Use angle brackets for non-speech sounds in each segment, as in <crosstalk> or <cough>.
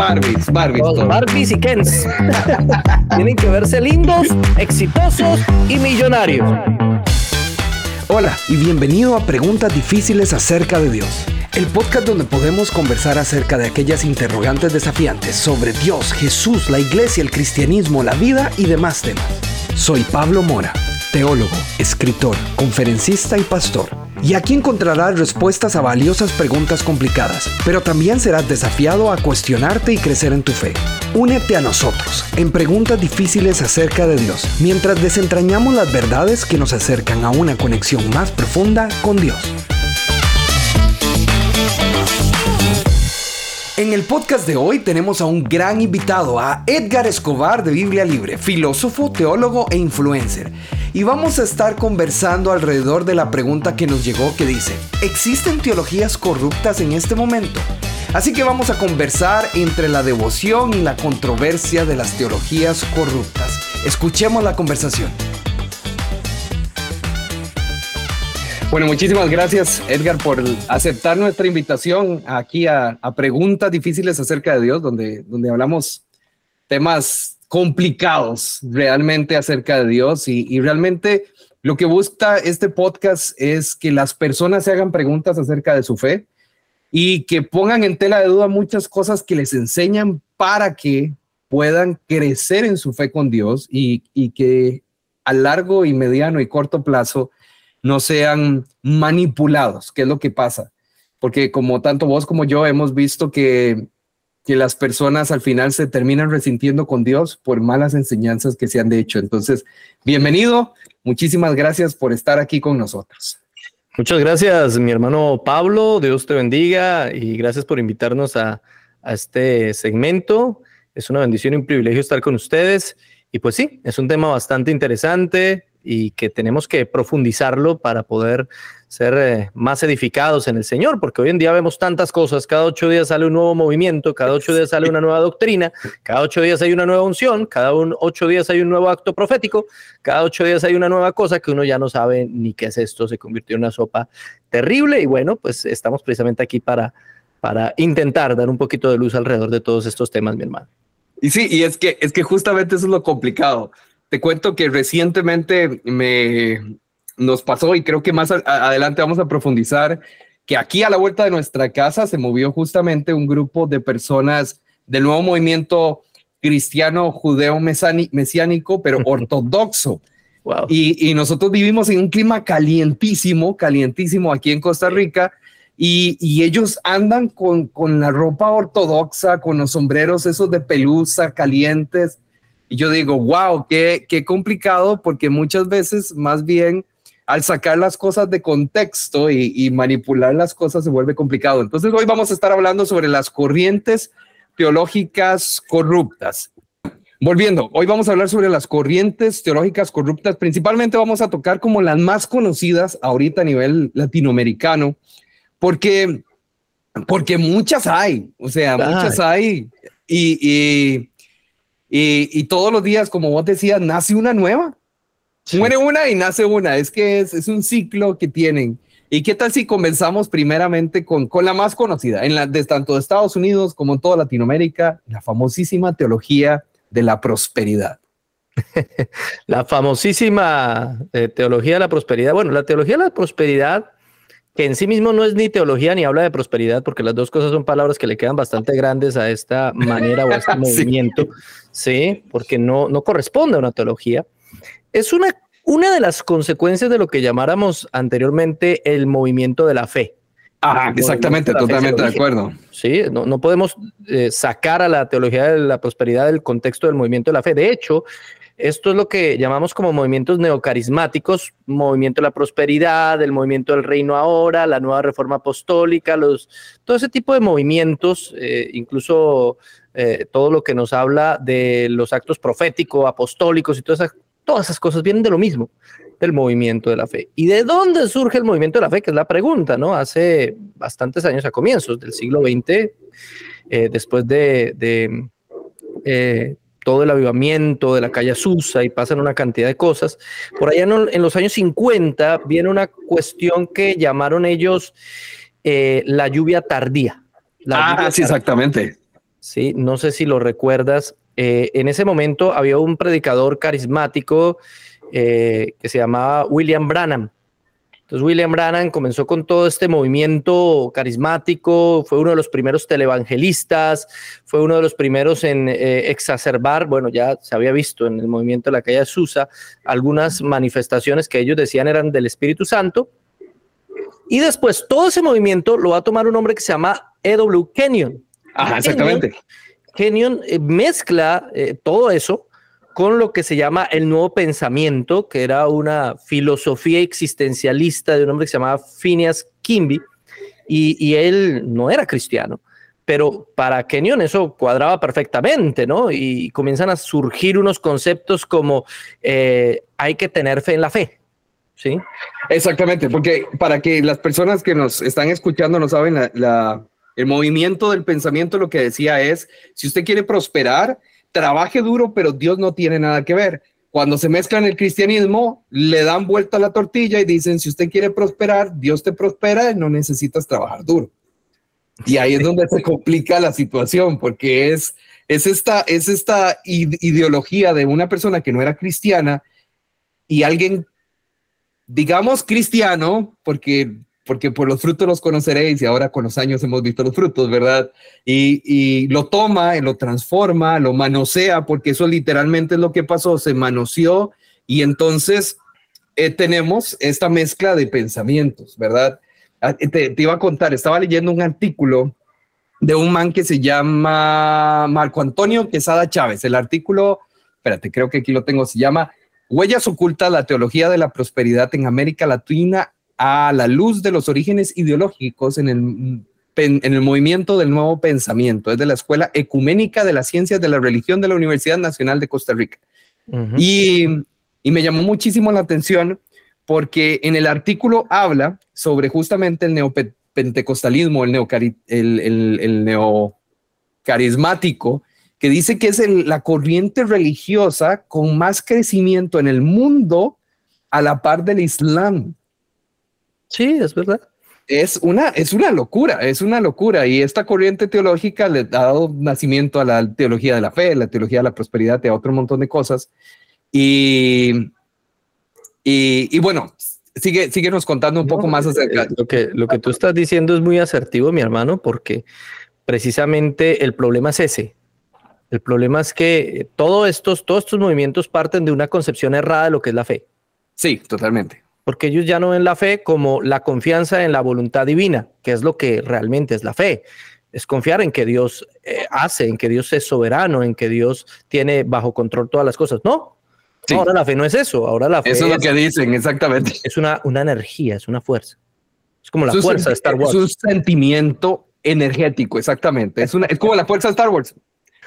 Barbies, Barbies. Los Barbies y Kens. <laughs> Tienen que verse lindos, exitosos y millonarios. Hola y bienvenido a Preguntas Difíciles acerca de Dios. El podcast donde podemos conversar acerca de aquellas interrogantes desafiantes sobre Dios, Jesús, la iglesia, el cristianismo, la vida y demás temas. Soy Pablo Mora, teólogo, escritor, conferencista y pastor. Y aquí encontrarás respuestas a valiosas preguntas complicadas, pero también serás desafiado a cuestionarte y crecer en tu fe. Únete a nosotros en preguntas difíciles acerca de Dios, mientras desentrañamos las verdades que nos acercan a una conexión más profunda con Dios. En el podcast de hoy tenemos a un gran invitado, a Edgar Escobar de Biblia Libre, filósofo, teólogo e influencer. Y vamos a estar conversando alrededor de la pregunta que nos llegó que dice, ¿existen teologías corruptas en este momento? Así que vamos a conversar entre la devoción y la controversia de las teologías corruptas. Escuchemos la conversación. Bueno, muchísimas gracias Edgar por aceptar nuestra invitación aquí a, preguntas difíciles acerca de Dios, donde, donde hablamos temas complicados realmente acerca de Dios. Y, realmente lo que busca este podcast es que las personas se hagan preguntas acerca de su fe y que pongan en tela de duda muchas cosas que les enseñan para que puedan crecer en su fe con Dios y, y que a largo y mediano y corto plazo no sean manipulados, que es lo que pasa. Porque como tanto vos como yo hemos visto que, que las personas al final se terminan resintiendo con Dios por malas enseñanzas que se han hecho. Entonces, bienvenido, muchísimas gracias por estar aquí con nosotros. Muchas gracias, mi hermano Pablo, Dios te bendiga y gracias por invitarnos a, a este segmento. Es una bendición y un privilegio estar con ustedes. Y pues sí, es un tema bastante interesante, y que tenemos que profundizarlo para poder ser eh, más edificados en el Señor, porque hoy en día vemos tantas cosas, cada ocho días sale un nuevo movimiento, cada ocho días sale una nueva doctrina, cada ocho días hay una nueva unción, cada ocho días hay un nuevo acto profético, cada ocho días hay una nueva cosa que uno ya no sabe ni qué es esto, se convirtió en una sopa terrible. Y bueno, pues estamos precisamente aquí para, para intentar dar un poquito de luz alrededor de todos estos temas, mi hermano. Y sí, y es que, es que justamente eso es lo complicado te cuento que recientemente me nos pasó y creo que más adelante vamos a profundizar que aquí a la vuelta de nuestra casa se movió justamente un grupo de personas del nuevo movimiento cristiano judeo mesiánico, pero <laughs> ortodoxo. Y, y, nosotros vivimos en un clima calientísimo, calientísimo aquí en Costa Rica. Y, y ellos andan con, con la ropa ortodoxa, con los sombreros esos de pelusa calientes y yo digo, wow, qué, qué complicado, porque muchas veces más bien al sacar las cosas de contexto y, manipular las cosas se vuelve complicado. Entonces hoy vamos a estar hablando sobre las corrientes teológicas corruptas. Volviendo, hoy vamos a hablar sobre las corrientes teológicas corruptas. Principalmente vamos a tocar como las más conocidas ahorita a nivel latinoamericano, porque, porque muchas hay, o sea, muchas hay. Y, y, y, todos los días, como vos decías, nace una nueva. Muere una y nace una. Es que es, es, un ciclo que tienen. ¿Y qué tal si comenzamos primeramente con, con la más conocida, en la, de tanto de Estados Unidos como en toda Latinoamérica, la famosísima teología de la prosperidad? <laughs> la famosísima eh, teología de la prosperidad. Bueno, la teología de la prosperidad que en sí mismo no es ni teología ni habla de prosperidad, porque las dos cosas son palabras que le quedan bastante grandes a esta manera o a este <laughs> movimiento, sí, porque no, no corresponde a una teología. Es una, una de las consecuencias de lo que llamáramos anteriormente el movimiento de la fe. Ah, exactamente, totalmente de acuerdo. Sí, no, no podemos eh, sacar a la teología de la prosperidad del contexto del movimiento de la fe. De hecho, esto es lo que llamamos como movimientos neocarismáticos, movimiento de la prosperidad, el movimiento del reino ahora, la nueva reforma apostólica, todo ese tipo de movimientos, eh, incluso eh, todo lo que nos habla de los actos proféticos, apostólicos y todas esas, todas esas cosas vienen de lo mismo, del movimiento de la fe. ¿Y de dónde surge el movimiento de la fe? Que es la pregunta, ¿no? Hace bastantes años, a comienzos del siglo XX, eh, después de... de todo el avivamiento de la calle Susa y pasan una cantidad de cosas. Por allá en, los años 50 viene una cuestión que llamaron ellos eh, la lluvia tardía. ah, sí, exactamente. Sí, no sé si lo recuerdas. Eh, en ese momento había un predicador carismático eh, que se llamaba William Branham. Entonces William Branham comenzó con todo este movimiento carismático, fue uno de los primeros televangelistas, fue uno de los primeros en eh, exacerbar, bueno, ya se había visto en el movimiento de la calle Susa, algunas manifestaciones que ellos decían eran del Espíritu Santo. Y después todo ese movimiento lo va a tomar un hombre que se llama E.W. Kenyon. Ajá, exactamente. Kenyon, eh, mezcla eh, todo eso con lo que se llama el nuevo pensamiento, que era una filosofía existencialista de un hombre que se llamaba Phineas Kimby, y, él no era cristiano. Pero para Kenyon eso cuadraba perfectamente, ¿no? Y comienzan a surgir unos conceptos como eh, hay que tener fe en la fe, ¿sí? Exactamente, porque para que las personas que nos están escuchando no saben, el movimiento del pensamiento lo que decía es, si usted quiere prosperar, trabaje duro, pero Dios no tiene nada que ver. Cuando se mezclan el cristianismo, le dan vuelta a la tortilla y dicen, si usted quiere prosperar, Dios te prospera y no necesitas trabajar duro. Y ahí es donde se complica la situación, porque es, es, esta, es esta ideología de una persona que no era cristiana y alguien, digamos cristiano, porque porque por los frutos los conoceréis y ahora con los años hemos visto los frutos, ¿verdad? Y, lo toma, lo transforma, lo manosea, porque eso literalmente es lo que pasó, se manoseó y entonces eh, tenemos esta mezcla de pensamientos, ¿verdad? Ah, te, iba a contar, estaba leyendo un artículo de un man que se llama Marco Antonio Quesada Chávez. El artículo, espérate, creo que aquí lo tengo, se llama Huellas ocultas, la teología de la prosperidad en América Latina a la luz de los orígenes ideológicos en el, en el movimiento del nuevo pensamiento. Es de la Escuela Ecuménica de las Ciencias de la Religión de la Universidad Nacional de Costa Rica. y, y me llamó muchísimo la atención porque en el artículo habla sobre justamente el neopentecostalismo, el, neocari el, el, el neocarismático, que dice que es la corriente religiosa con más crecimiento en el mundo a la par del Islam. Sí, es verdad. Es una, es una locura, es una locura. Y esta corriente teológica le ha dado nacimiento a la teología de la fe, la teología de la prosperidad y a otro montón de cosas. Y, y, bueno, sigue, síguenos contando un poco más acerca. Lo que, lo que tú estás diciendo es muy asertivo, mi hermano, porque precisamente el problema es ese. El problema es que todos estos, todos estos movimientos parten de una concepción errada de lo que es la fe. Sí, totalmente porque ellos ya no ven la fe como la confianza en la voluntad divina, que es lo que realmente es la fe. Es confiar en que Dios eh, hace, en que Dios es soberano, en que Dios tiene bajo control todas las cosas. No, ahora la fe no es eso. Ahora la fe eso es lo que dicen, exactamente. Es una, una energía, es una fuerza. Es como la fuerza de Star Wars. Es un sentimiento energético, exactamente. Es, una, es como la fuerza de Star Wars.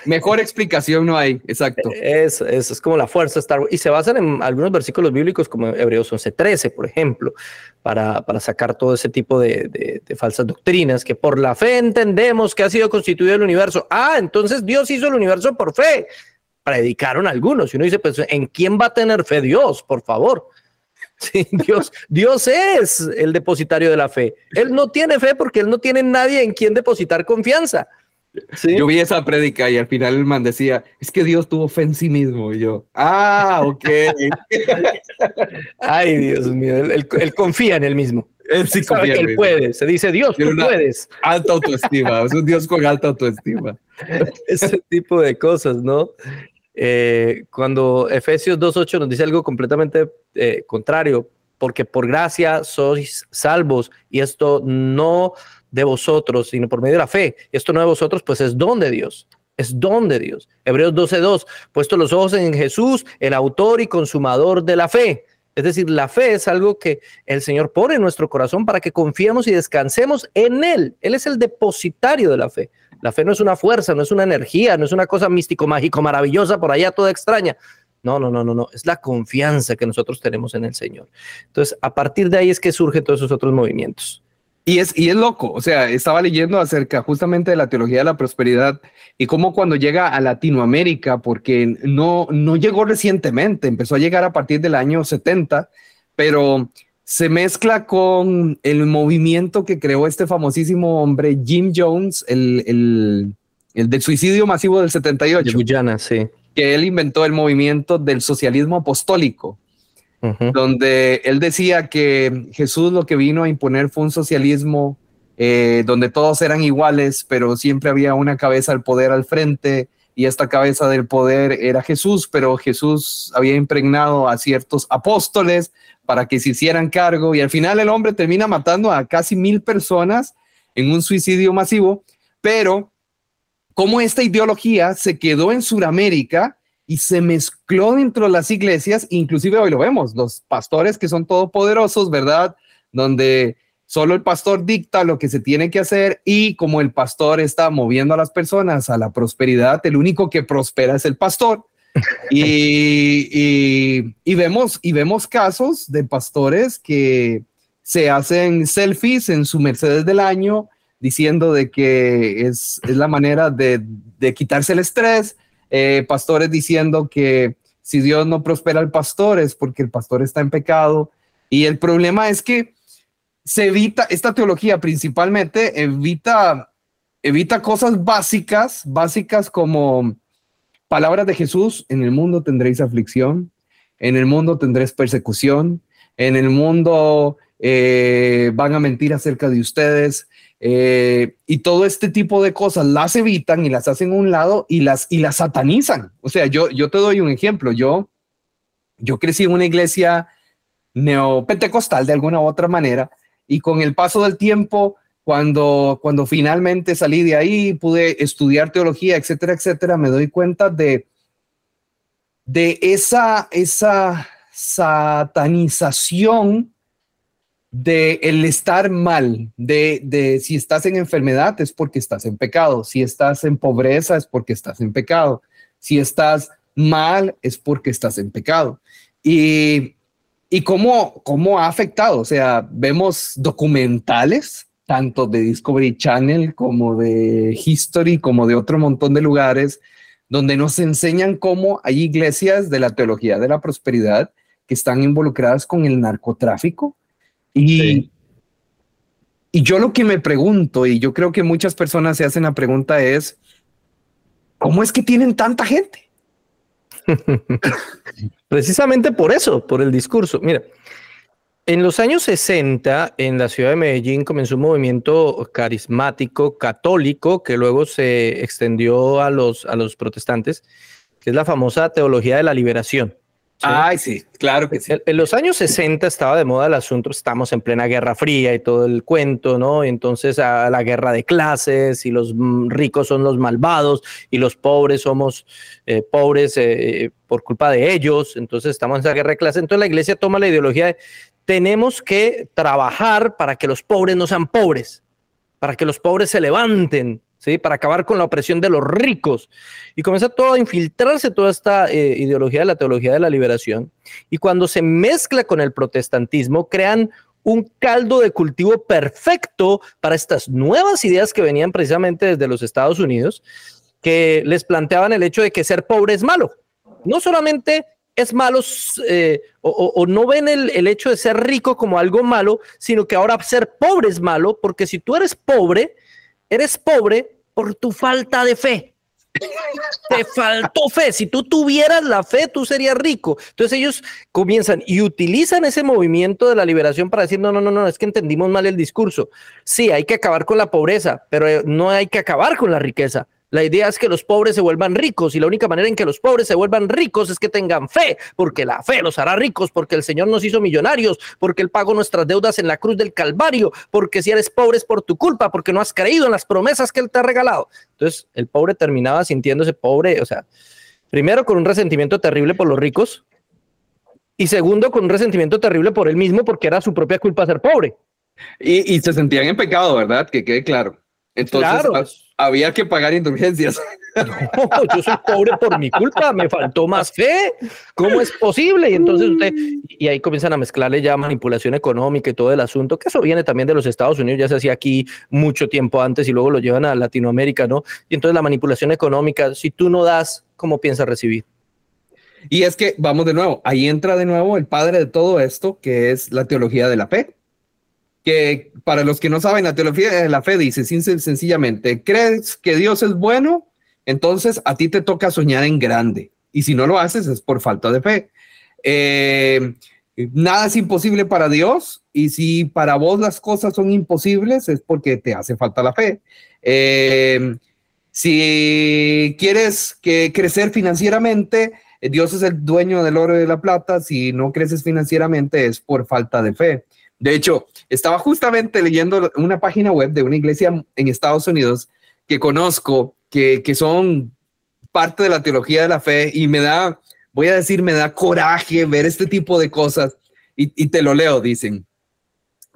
Mejor explicación no hay, exacto. Es, como la fuerza Star Y se basan en algunos versículos bíblicos como Hebreos 11:13, por ejemplo, para, para sacar todo ese tipo de, de, de, falsas doctrinas, que por la fe entendemos que ha sido constituido el universo. Ah, entonces Dios hizo el universo por fe. Predicaron algunos. Y uno dice, pues, ¿en quién va a tener fe Dios? Por favor. <laughs> Sí, Dios, Dios es el depositario de la fe. Él no tiene fe porque él no tiene nadie en quien depositar confianza. Yo vi esa prédica y al final el man decía, es que Dios tuvo fe en sí mismo. Y yo, ah, ok. <laughs> Ay, Dios mío, él, confía en él mismo. Él sí confía. Que él puede. Se dice, Dios, tú puedes. Alta autoestima, es un Dios con alta autoestima. <laughs> Ese tipo de cosas, ¿no? Eh, cuando Efesios 2.8 nos dice algo completamente eh, contrario, porque por gracia sois salvos y esto no de vosotros, sino por medio de la fe. Esto no de vosotros, pues es don de Dios. Es don de Dios. Hebreos 12:2, puesto los ojos en Jesús, el autor y consumador de la fe. Es decir, la fe es algo que el Señor pone en nuestro corazón para que confiemos y descansemos en Él. Él es el depositario de la fe. La fe no es una fuerza, no es una energía, no es una cosa místico, mágico, maravillosa, por allá toda extraña. No, no, no, no, no. Es la confianza que nosotros tenemos en el Señor. Entonces, a partir de ahí es que surgen todos esos otros movimientos. Y es, y es loco, o sea, estaba leyendo acerca justamente de la teología de la prosperidad y cómo cuando llega a Latinoamérica, porque no, no llegó recientemente, empezó a llegar a partir del año 70, pero se mezcla con el movimiento que creó este famosísimo hombre, Jim Jones, el, el, el del suicidio masivo del 78. De Guyana, sí. Que él inventó el movimiento del socialismo apostólico, donde él decía que Jesús lo que vino a imponer fue un socialismo eh, donde todos eran iguales, pero siempre había una cabeza al poder al frente y esta cabeza del poder era Jesús, pero Jesús había impregnado a ciertos apóstoles para que se hicieran cargo y al final el hombre termina matando a casi mil personas en un suicidio masivo, pero como esta ideología se quedó en Sudamérica y se mezcló dentro de las iglesias, inclusive hoy lo vemos, los pastores que son todopoderosos, ¿verdad? Donde solo el pastor dicta lo que se tiene que hacer y como el pastor está moviendo a las personas a la prosperidad, el único que prospera es el pastor. y, y, vemos, y vemos casos de pastores que se hacen selfies en su Mercedes del año diciendo de que es, es la manera de, de, quitarse el estrés, eh, pastores diciendo que si Dios no prospera al pastor es porque el pastor está en pecado. Y el problema es que se evita, esta teología principalmente evita, evita cosas básicas, básicas como palabras de Jesús, en el mundo tendréis aflicción, en el mundo tendréis persecución, en el mundo eh, van a mentir acerca de ustedes, eh, y todo este tipo de cosas las evitan y las hacen a un lado y las, y las satanizan. O sea, yo, yo te doy un ejemplo. Yo, yo crecí en una iglesia neopentecostal de alguna u otra manera y con el paso del tiempo, cuando, cuando finalmente salí de ahí, pude estudiar teología, etcétera, etcétera, me doy cuenta de, de esa, esa satanización de el estar mal, de, de si estás en enfermedad es porque estás en pecado, si estás en pobreza es porque estás en pecado, si estás mal es porque estás en pecado. Y ¿Y cómo, cómo ha afectado? O sea, vemos documentales, tanto de Discovery Channel como de History, como de otro montón de lugares, donde nos enseñan cómo hay iglesias de la teología de la prosperidad que están involucradas con el narcotráfico. Y, y yo lo que me pregunto, y yo creo que muchas personas se hacen la pregunta es, ¿cómo es que tienen tanta gente? <laughs> Precisamente por eso, por el discurso. Mira, en los años 60, en la ciudad de Medellín comenzó un movimiento carismático católico que luego se extendió a los, a los protestantes, que es la famosa teología de la liberación. Ay, sí, claro que sí. En, los años 60 estaba de moda el asunto, estamos en plena Guerra Fría y todo el cuento, ¿no? Entonces a la guerra de clases y los mm, ricos son los malvados y los pobres somos eh, pobres eh, por culpa de ellos, entonces estamos en esa guerra de clases. Entonces la iglesia toma la ideología de tenemos que trabajar para que los pobres no sean pobres, para que los pobres se levanten, para acabar con la opresión de los ricos. Y comienza todo a infiltrarse toda esta eh, ideología de la teología de la liberación. Y cuando se mezcla con el protestantismo, crean un caldo de cultivo perfecto para estas nuevas ideas que venían precisamente desde los Estados Unidos, que les planteaban el hecho de que ser pobre es malo. No solamente es malo eh, o, no ven el, hecho de ser rico como algo malo, sino que ahora ser pobre es malo, porque si tú eres pobre, eres pobre por tu falta de fe. Te faltó fe. Si tú tuvieras la fe, tú serías rico. Entonces ellos comienzan y utilizan ese movimiento de la liberación para decir, no, no, no, no, es que entendimos mal el discurso. Sí, hay que acabar con la pobreza, pero eh, no hay que acabar con la riqueza. La idea es que los pobres se vuelvan ricos y la única manera en que los pobres se vuelvan ricos es que tengan fe, porque la fe los hará ricos, porque el Señor nos hizo millonarios, porque Él pagó nuestras deudas en la cruz del Calvario, porque si eres pobre es por tu culpa, porque no has creído en las promesas que Él te ha regalado. Entonces el pobre terminaba sintiéndose pobre, o sea, primero con un resentimiento terrible por los ricos y segundo con un resentimiento terrible por él mismo porque era su propia culpa ser pobre. Y, se sentían en pecado, ¿verdad? Que quede claro. Entonces, claro había que pagar indulgencias. <laughs> yo soy pobre por mi culpa, me faltó más fe. ¿Cómo es posible? Y entonces usted, y ahí comienzan a mezclarle ya manipulación económica y todo el asunto, que eso viene también de los Estados Unidos, ya se hacía aquí mucho tiempo antes y luego lo llevan a Latinoamérica, ¿no? Y entonces la manipulación económica, si tú no das, ¿cómo piensas recibir? Y es que, vamos de nuevo, ahí entra de nuevo el padre de todo esto, que es la teología de la fe. Que para los que no saben, la teología de la fe dice sencillamente, crees que Dios es bueno, entonces a ti te toca soñar en grande. Y si no lo haces es por falta de fe. Eh, nada es imposible para Dios y si para vos las cosas son imposibles es porque te hace falta la fe. Eh, si quieres que crecer financieramente, Dios es el dueño del oro y de la plata. Si no creces financieramente es por falta de fe. De hecho, estaba justamente leyendo una página web de una iglesia en Estados Unidos que conozco, que, que son parte de la teología de la fe y me da, voy a decir, me da coraje ver este tipo de cosas y, y te lo leo, dicen.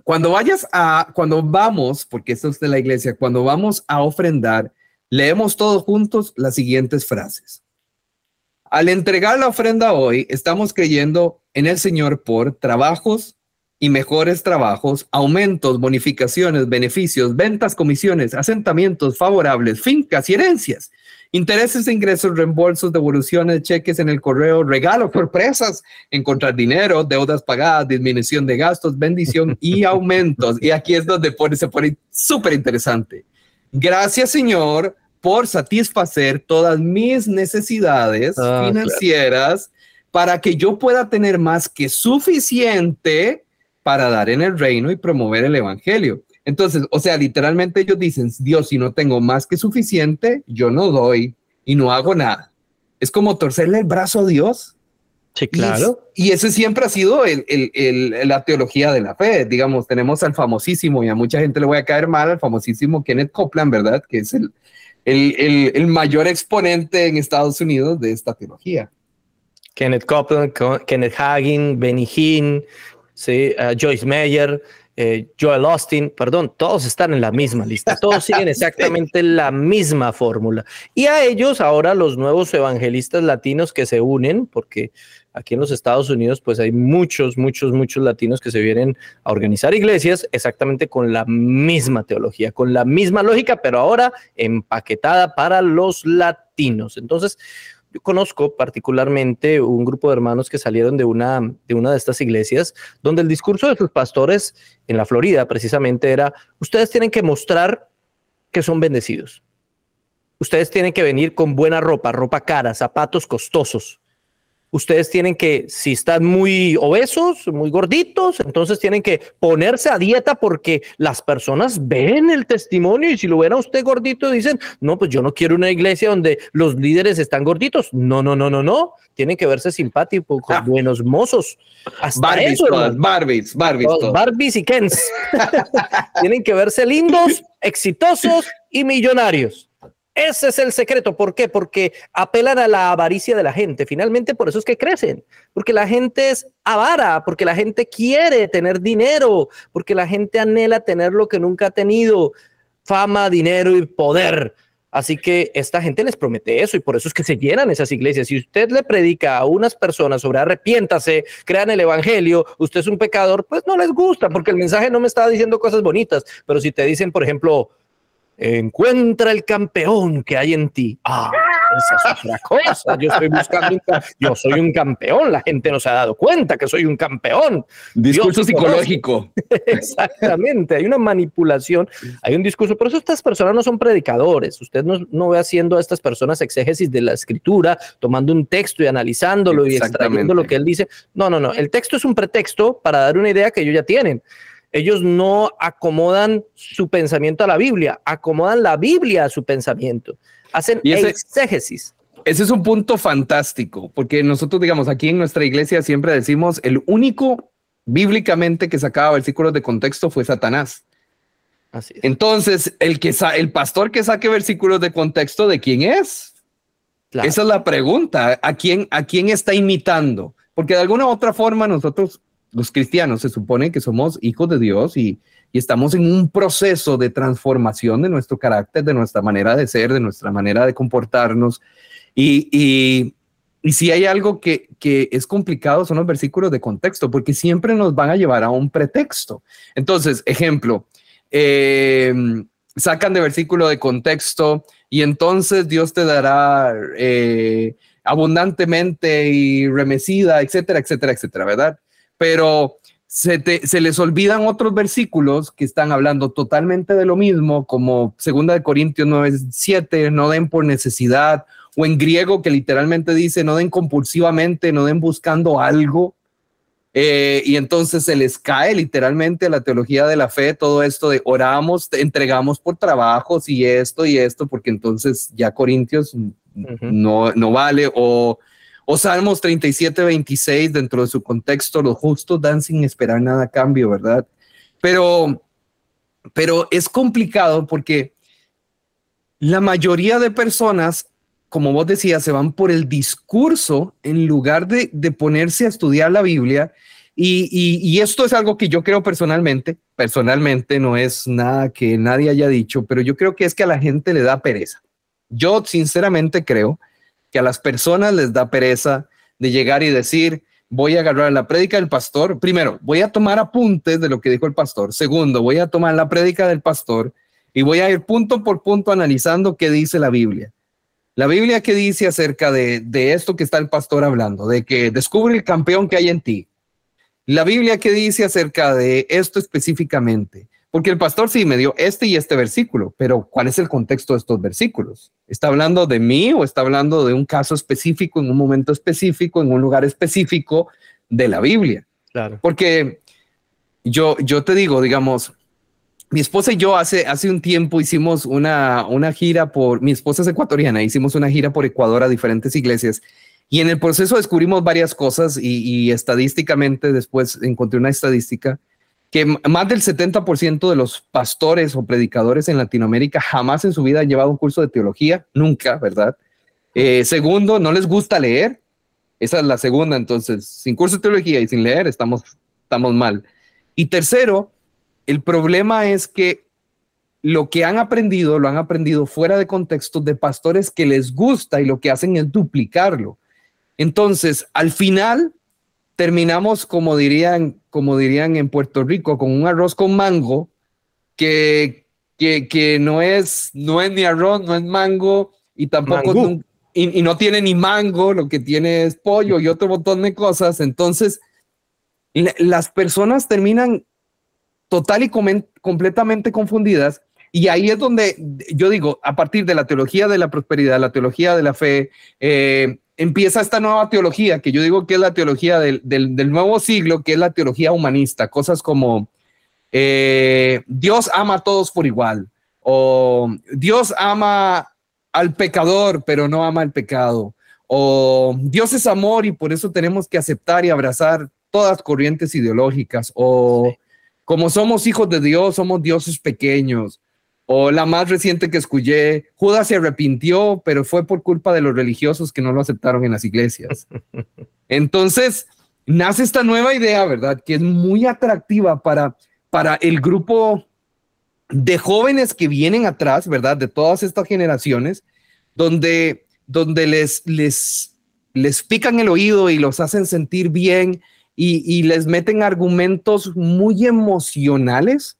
Cuando vayas a, cuando vamos, porque esto es de la iglesia, cuando vamos a ofrendar, leemos todos juntos las siguientes frases. Al entregar la ofrenda hoy, estamos creyendo en el Señor por trabajos y mejores trabajos, aumentos, bonificaciones, beneficios, ventas, comisiones, asentamientos favorables, fincas y herencias, intereses, ingresos, reembolsos, devoluciones, cheques en el correo, regalos, sorpresas, encontrar dinero, deudas pagadas, disminución de gastos, bendición y <laughs> aumentos. Y aquí es donde se pone súper interesante. Gracias, Señor, por satisfacer todas mis necesidades ah, financieras para que yo pueda tener más que suficiente para dar en el reino y promover el evangelio. Entonces, o sea, literalmente ellos dicen, Dios, si no tengo más que suficiente, yo no doy y no hago nada. Es como torcerle el brazo a Dios. Sí, claro. Y, ese siempre ha sido el, el, la teología de la fe. Digamos, tenemos al famosísimo, y a mucha gente le voy a caer mal, al famosísimo Kenneth Copeland, ¿verdad? Que es el, el mayor exponente en Estados Unidos de esta teología. Kenneth Copeland, Kenneth Hagin, Benny Hinn, ¿sí? Uh, Joyce Meyer, eh, Joel Austin, perdón, todos están en la misma lista, todos <laughs> siguen exactamente la misma fórmula. Y a ellos ahora los nuevos evangelistas latinos que se unen, porque aquí en los Estados Unidos pues hay muchos, muchos, muchos latinos que se vienen a organizar iglesias exactamente con la misma teología, con la misma lógica, pero ahora empaquetada para los latinos. Entonces, yo conozco particularmente un grupo de hermanos que salieron de una, de una de estas iglesias, donde el discurso de sus pastores en la Florida precisamente era, ustedes tienen que mostrar que son bendecidos. Ustedes tienen que venir con buena ropa, ropa cara, zapatos costosos ustedes tienen que, si están muy obesos, muy gorditos, entonces tienen que ponerse a dieta porque las personas ven el testimonio y si lo ven a usted gordito dicen, no, pues yo no quiero una iglesia donde los líderes están gorditos. No, no, no, no, no. Tienen que verse simpáticos, ah. buenos mozos. Hasta Barbies, Barbies, Barbies. Barbies y Kens. <laughs> tienen que verse lindos, exitosos y millonarios. Ese es el secreto. ¿Por qué? Porque apelan a la avaricia de la gente. Finalmente, por eso es que crecen. Porque la gente es avara, porque la gente quiere tener dinero, porque la gente anhela tener lo que nunca ha tenido, fama, dinero y poder. Así que esta gente les promete eso y por eso es que se llenan esas iglesias. Si usted le predica a unas personas sobre arrepiéntase, crean el evangelio, usted es un pecador, pues no les gusta porque el mensaje no me está diciendo cosas bonitas. Pero si te dicen, por ejemplo, encuentra el campeón que hay en ti. Ah, esa es otra cosa. Yo estoy buscando, yo soy un campeón. La gente no se ha dado cuenta que soy un campeón. Discurso psicológico. <laughs> Exactamente. Hay una manipulación, hay un discurso. Por eso estas personas no son predicadores. Usted no, no ve haciendo a estas personas exégesis de la escritura, tomando un texto y analizándolo y extrayendo lo que él dice. No, no, no. El texto es un pretexto para dar una idea que ellos ya tienen ellos no acomodan su pensamiento a la Biblia, acomodan la Biblia a su pensamiento, hacen exégesis. Ese es un punto fantástico, porque nosotros, digamos, aquí en nuestra iglesia siempre decimos, el único bíblicamente que sacaba versículos de contexto fue Satanás. Así Entonces, el, que el pastor que saque versículos de contexto, ¿de quién es? Esa es la pregunta. ¿A quién, ¿A quién está imitando? Porque de alguna u otra forma nosotros los cristianos se supone que somos hijos de Dios y, estamos en un proceso de transformación de nuestro carácter, de nuestra manera de ser, de nuestra manera de comportarnos. Y, si hay algo que, es complicado son los versículos de contexto, porque siempre nos van a llevar a un pretexto. Entonces, ejemplo, em, sacan de versículo de contexto y entonces Dios te dará eh, abundantemente y remecida, etcétera, etcétera, etcétera, ¿verdad? Pero se, se, les olvidan otros versículos que están hablando totalmente de lo mismo, como segunda de Corintios 9, 7, no den por necesidad, o en griego que literalmente dice, no den compulsivamente, no den buscando algo. Eh, y entonces se les cae literalmente la teología de la fe, todo esto de oramos, entregamos por trabajos y esto y esto, porque entonces ya Corintios no, no vale, o o Salmos 37, 26, dentro de su contexto, los justos dan sin esperar nada a cambio, ¿verdad? Pero, pero es complicado porque la mayoría de personas, como vos decías, se van por el discurso en lugar de, ponerse a estudiar la Biblia. Y, y, esto es algo que yo creo personalmente, personalmente no es nada que nadie haya dicho, pero yo creo que es que a la gente le da pereza. Yo sinceramente creo que a las personas les da pereza de llegar y decir, voy a agarrar la prédica del pastor. Primero, voy a tomar apuntes de lo que dijo el pastor. Segundo, voy a tomar la prédica del pastor y voy a ir punto por punto analizando qué dice la Biblia. La Biblia qué dice acerca de, de esto que está el pastor hablando, de que descubre el campeón que hay en ti. La Biblia qué dice acerca de esto específicamente. Porque el pastor sí me dio este y este versículo, pero ¿cuál es el contexto de estos versículos? ¿Está hablando de mí o está hablando de un caso específico, en un momento específico, en un lugar específico de la Biblia? Claro. Porque yo, yo te digo, digamos, mi esposa y yo hace, hace un tiempo hicimos una, una gira por, mi esposa es ecuatoriana, hicimos una gira por Ecuador a diferentes iglesias y en el proceso descubrimos varias cosas y, y estadísticamente después encontré una estadística que más del 70% de los pastores o predicadores en Latinoamérica jamás en su vida han llevado un curso de teología, nunca, ¿verdad? Eh, segundo, no les gusta leer. Esa es la segunda, entonces, sin curso de teología y sin leer, estamos, estamos mal. Y tercero, el problema es que lo que han aprendido, lo han aprendido fuera de contexto de pastores que les gusta y lo que hacen es duplicarlo. Entonces, al final, terminamos, como dirían, como dirían en Puerto Rico, con un arroz con mango, que, que, que no, es, no es ni arroz, no es mango, y tampoco, y, no tiene ni mango, lo que tiene es pollo y otro montón de cosas. Entonces, las personas terminan total y completamente confundidas. Y ahí es donde yo digo, a partir de la teología de la prosperidad, la teología de la fe, eh, empieza esta nueva teología, que yo digo que es la teología del, nuevo siglo, que es la teología humanista, cosas como eh, Dios ama a todos por igual, o Dios ama al pecador, pero no ama al pecado, o Dios es amor y por eso tenemos que aceptar y abrazar todas corrientes ideológicas, o como somos hijos de Dios, somos dioses pequeños, o la más reciente que escuché, Judas se arrepintió, pero fue por culpa de los religiosos que no lo aceptaron en las iglesias. <laughs> Entonces, nace esta nueva idea, ¿verdad? Que es muy atractiva para, para el grupo de jóvenes que vienen atrás, ¿verdad? De todas estas generaciones, donde, donde les, les, les pican el oído y los hacen sentir bien y, y les meten argumentos muy emocionales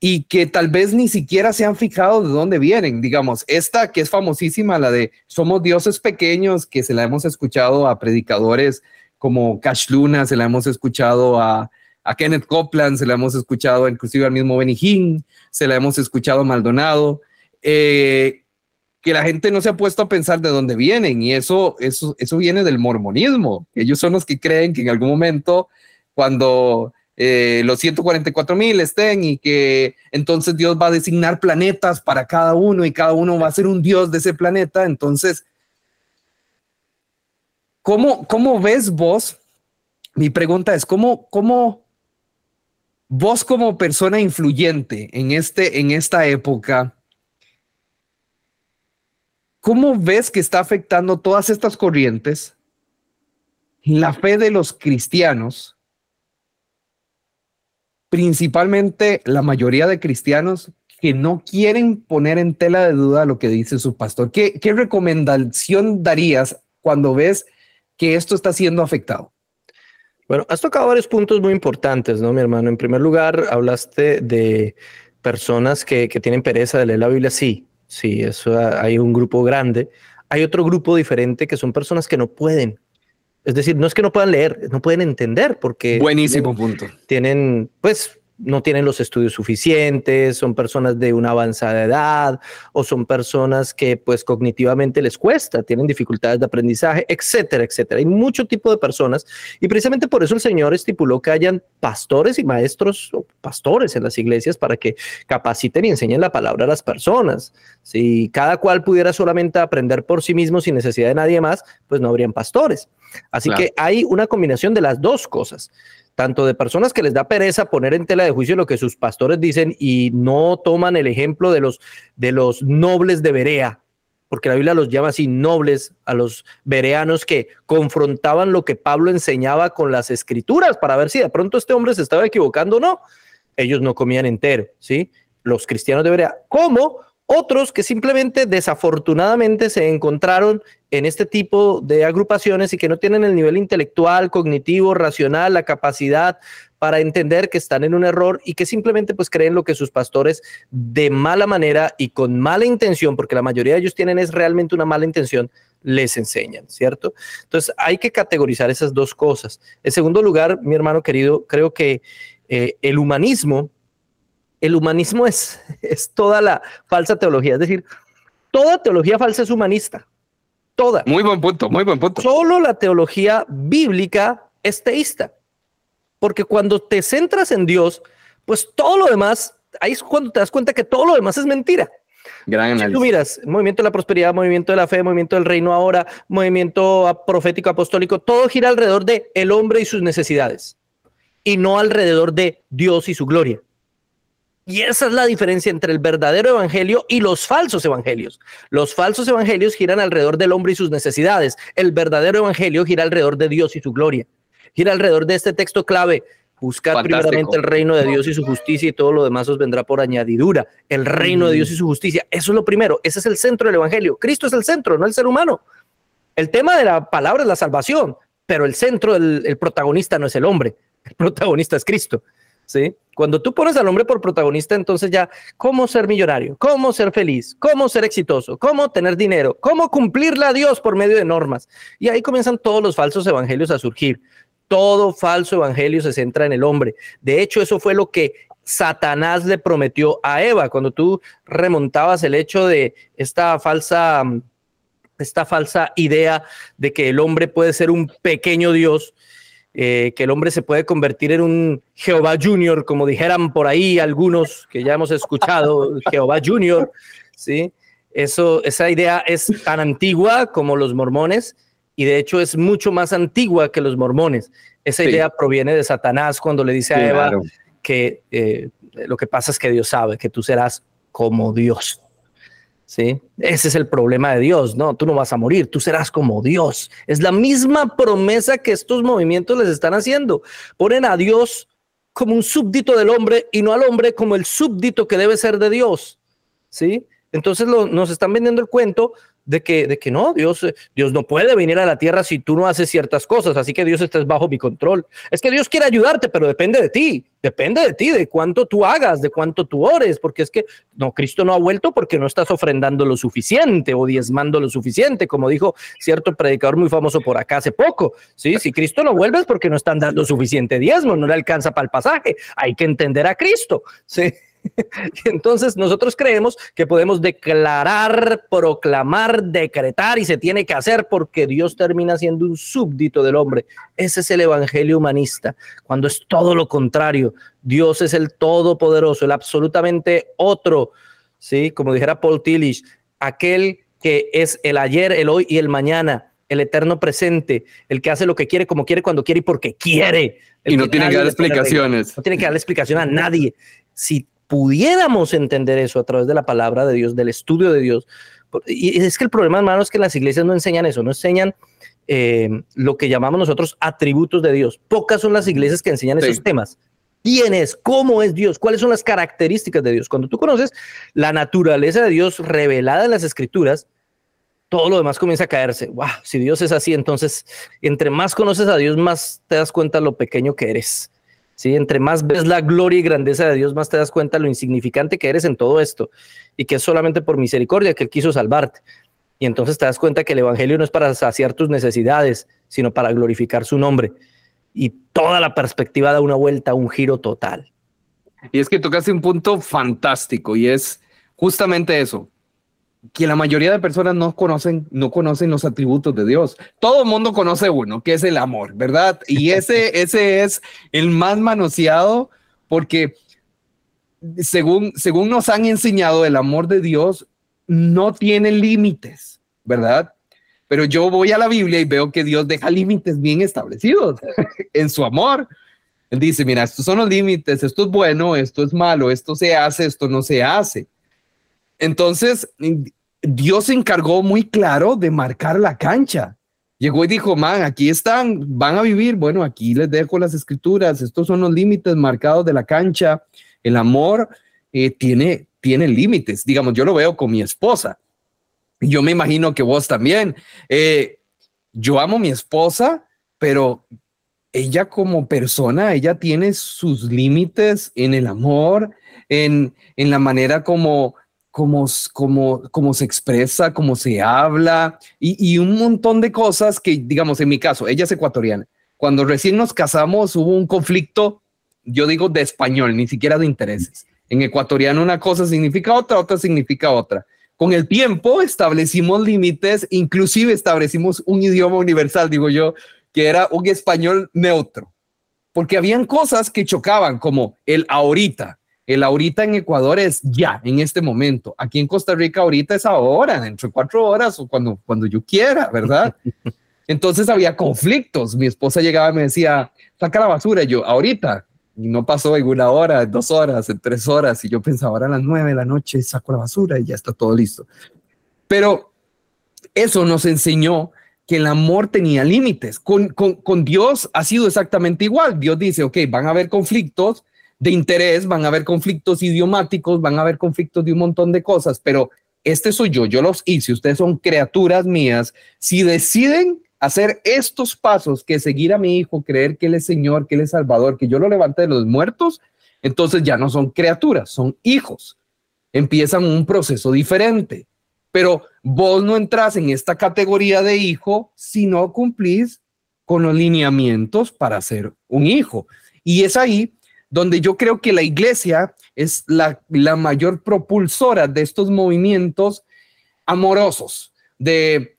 y que tal vez ni siquiera se han fijado de dónde vienen. Digamos, esta que es famosísima, la de Somos dioses pequeños, que se la hemos escuchado a predicadores como Cash Luna, se la hemos escuchado a, a Kenneth Copeland, se la hemos escuchado inclusive al mismo Benny Hinn, se la hemos escuchado Maldonado, eh, que la gente no se ha puesto a pensar de dónde vienen y eso, eso, eso viene del mormonismo. Ellos son los que creen que en algún momento cuando eh, los 144 mil estén y que entonces Dios va a designar planetas para cada uno y cada uno va a ser un Dios de ese planeta. Entonces, ¿cómo, cómo ves vos? Mi pregunta es, ¿cómo, cómo vos como persona influyente en, este, en esta época, ¿cómo ves que está afectando todas estas corrientes la fe de los cristianos? Principalmente la mayoría de cristianos que no quieren poner en tela de duda lo que dice su pastor. ¿Qué, recomendación darías cuando ves que esto está siendo afectado? Bueno, has tocado varios puntos muy importantes, ¿no, mi hermano? En primer lugar, hablaste de personas que, que tienen pereza de leer la Biblia. Sí, sí, eso hay un grupo grande. Hay otro grupo diferente que son personas que no pueden Es decir, no es que no puedan leer, no pueden entender porque... Buenísimo punto. Tienen, pues, no tienen los estudios suficientes, son personas de una avanzada edad o son personas que pues cognitivamente les cuesta, tienen dificultades de aprendizaje, etcétera, etcétera. Hay mucho tipo de personas y precisamente por eso el Señor estipuló que hayan pastores y maestros o pastores en las iglesias para que capaciten y enseñen la palabra a las personas. Si cada cual pudiera solamente aprender por sí mismo sin necesidad de nadie más, pues no habrían pastores. Así que hay una combinación de las dos cosas tanto de personas que les da pereza poner en tela de juicio lo que sus pastores dicen y no toman el ejemplo de los, de los nobles de Berea, porque la Biblia los llama así nobles a los bereanos que confrontaban lo que Pablo enseñaba con las escrituras para ver si de pronto este hombre se estaba equivocando o no. Ellos no comían entero, ¿sí? Los cristianos de Berea. ¿Cómo? Otros que simplemente desafortunadamente se encontraron en este tipo de agrupaciones y que no tienen el nivel intelectual, cognitivo, racional, la capacidad para entender que están en un error y que simplemente pues creen lo que sus pastores de mala manera y con mala intención, porque la mayoría de ellos tienen es realmente una mala intención, les enseñan, ¿cierto? Entonces hay que categorizar esas dos cosas. En segundo lugar, mi hermano querido, creo que eh, el humanismo el humanismo es, es toda la falsa teología, es decir, toda teología falsa es humanista, toda. Muy buen punto, muy buen punto. Solo la teología bíblica es teísta, porque cuando te centras en Dios, pues todo lo demás, ahí es cuando te das cuenta que todo lo demás es mentira. Gran si tú miras, movimiento de la prosperidad, movimiento de la fe, movimiento del reino ahora, movimiento profético apostólico, todo gira alrededor de el hombre y sus necesidades y no alrededor de Dios y su gloria. Y esa es la diferencia entre el verdadero evangelio y los falsos evangelios. Los falsos evangelios giran alrededor del hombre y sus necesidades. El verdadero evangelio gira alrededor de Dios y su gloria. Gira alrededor de este texto clave. Buscar primeramente el reino de Dios y su justicia y todo lo demás os vendrá por añadidura. El reino de Dios y su justicia. Eso es lo primero. Ese es el centro del evangelio. Cristo es el centro, no el ser humano. El tema de la palabra es la salvación, pero el centro, el protagonista no es el hombre. El protagonista es Cristo. ¿Sí? Cuando tú pones al hombre por protagonista, entonces ya, ¿cómo ser millonario? ¿Cómo ser feliz? ¿Cómo ser exitoso? ¿Cómo tener dinero? ¿Cómo cumplirle a Dios por medio de normas? Y ahí comienzan todos los falsos evangelios a surgir. Todo falso evangelio se centra en el hombre. De hecho, eso fue lo que Satanás le prometió a Eva cuando tú remontabas el hecho de esta falsa esta falsa idea de que el hombre puede ser un pequeño Dios eh, que el hombre se puede convertir en un Jehová Junior, como dijeran por ahí algunos que ya hemos escuchado, Jehová Junior, ¿sí? Eso, esa idea es tan antigua como los mormones y de hecho es mucho más antigua que los mormones. Esa idea proviene de Satanás cuando le dice a Eva que eh, lo que pasa es que Dios sabe que tú serás como Dios. ¿Sí? Ese es el problema de Dios, ¿no? Tú no vas a morir, tú serás como Dios. Es la misma promesa que estos movimientos les están haciendo. Ponen a Dios como un súbdito del hombre y no al hombre como el súbdito que debe ser de Dios, ¿sí? Entonces nos están vendiendo el cuento de que, de que no, Dios, Dios no puede venir a la tierra si tú no haces ciertas cosas, así que Dios está bajo mi control. Es que Dios quiere ayudarte, pero depende de ti, depende de ti, de cuánto tú hagas, de cuánto tú ores, porque es que no, Cristo no ha vuelto porque no estás ofrendando lo suficiente o diezmando lo suficiente, como dijo cierto predicador muy famoso por acá hace poco. Sí, si Cristo no vuelve es porque no están dando suficiente diezmo, no le alcanza para el pasaje. Hay que entender a Cristo. Sí. <laughs> entonces nosotros creemos que podemos declarar, proclamar, decretar y se tiene que hacer porque Dios termina siendo un súbdito del hombre. Ese es el evangelio humanista, cuando es todo lo contrario. Dios es el todopoderoso, el absolutamente otro, ¿sí? Como dijera Paul Tillich, aquel que es el ayer, el hoy y el mañana, el eterno presente, el que hace lo que quiere, como quiere, cuando quiere y porque quiere. y no tiene que dar explicaciones. No tiene que dar explicación a nadie. Si pudiéramos entender eso a través de la palabra de Dios, del estudio de Dios. Y es que el problema, hermano, es que las iglesias no enseñan eso, no enseñan eh, lo que llamamos nosotros atributos de Dios. Pocas son las iglesias que enseñan esos temas. ¿Quién es? ¿Cómo es Dios? ¿Cuáles son las características de Dios? Cuando tú conoces la naturaleza de Dios revelada en las escrituras, todo lo demás comienza a caerse. Wow, si Dios es así, entonces, entre más conoces a Dios, más te das cuenta lo pequeño que eres. ¿Sí? Entre más ves la gloria y grandeza de Dios, más te das cuenta lo insignificante que eres en todo esto y que es solamente por misericordia que Él quiso salvarte. Y entonces te das cuenta que el Evangelio no es para saciar tus necesidades, sino para glorificar su nombre. Y toda la perspectiva da una vuelta, un giro total. Y es que tocaste un punto fantástico y es justamente eso, que la mayoría de personas no conocen, no conocen los atributos de Dios. Todo el mundo conoce uno, que es el amor, ¿verdad? Y ese, <laughs> ese es el más manoseado porque según, según nos han enseñado, el amor de Dios no tiene límites, ¿verdad? Pero yo voy a la Biblia y veo que Dios deja límites bien establecidos <laughs> en su amor. Él dice, mira, estos son los límites, esto es bueno, esto es malo, esto se hace, esto no se hace. Entonces, Dios se encargó muy claro de marcar la cancha. Llegó y dijo, man, aquí están, van a vivir. Bueno, aquí les dejo las escrituras. Estos son los límites marcados de la cancha. El amor eh, tiene, tiene límites. Digamos, yo lo veo con mi esposa. Yo me imagino que vos también. Eh, yo amo a mi esposa, pero ella como persona, ella tiene sus límites en el amor, en, en la manera como cómo, cómo, cómo se expresa, cómo se habla y, y, un montón de cosas que, digamos, en mi caso, ella es ecuatoriana. Cuando recién nos casamos hubo un conflicto, yo digo de español, ni siquiera de intereses. En ecuatoriano una cosa significa otra, otra significa otra. Con el tiempo establecimos límites, inclusive establecimos un idioma universal, digo yo, que era un español neutro, porque habían cosas que chocaban, como el ahorita, el ahorita en Ecuador es ya, en este momento. Aquí en Costa Rica ahorita es ahora, dentro de cuatro horas o cuando, cuando yo quiera, ¿verdad? <laughs> Entonces había conflictos. Mi esposa llegaba y me decía, saca la basura. Y yo, ahorita. Y no pasó en una hora, en dos horas, en tres horas. Y yo pensaba, ahora a las nueve de la noche saco la basura y ya está todo listo. Pero eso nos enseñó que el amor tenía límites. Con, con, con Dios ha sido exactamente igual. Dios dice, ok, van a haber conflictos, de interés, van a haber conflictos idiomáticos, van a haber conflictos de un montón de cosas, pero este soy yo, yo los hice, ustedes son criaturas mías. Si deciden hacer estos pasos, que seguir a mi hijo, creer que él es Señor, que él es Salvador, que yo lo levanté de los muertos, entonces ya no son criaturas, son hijos. Empiezan un proceso diferente. Pero vos no entras en esta categoría de hijo si no cumplís con los lineamientos para ser un hijo. Y es ahí donde yo creo que la iglesia es la, mayor propulsora de estos movimientos amorosos, de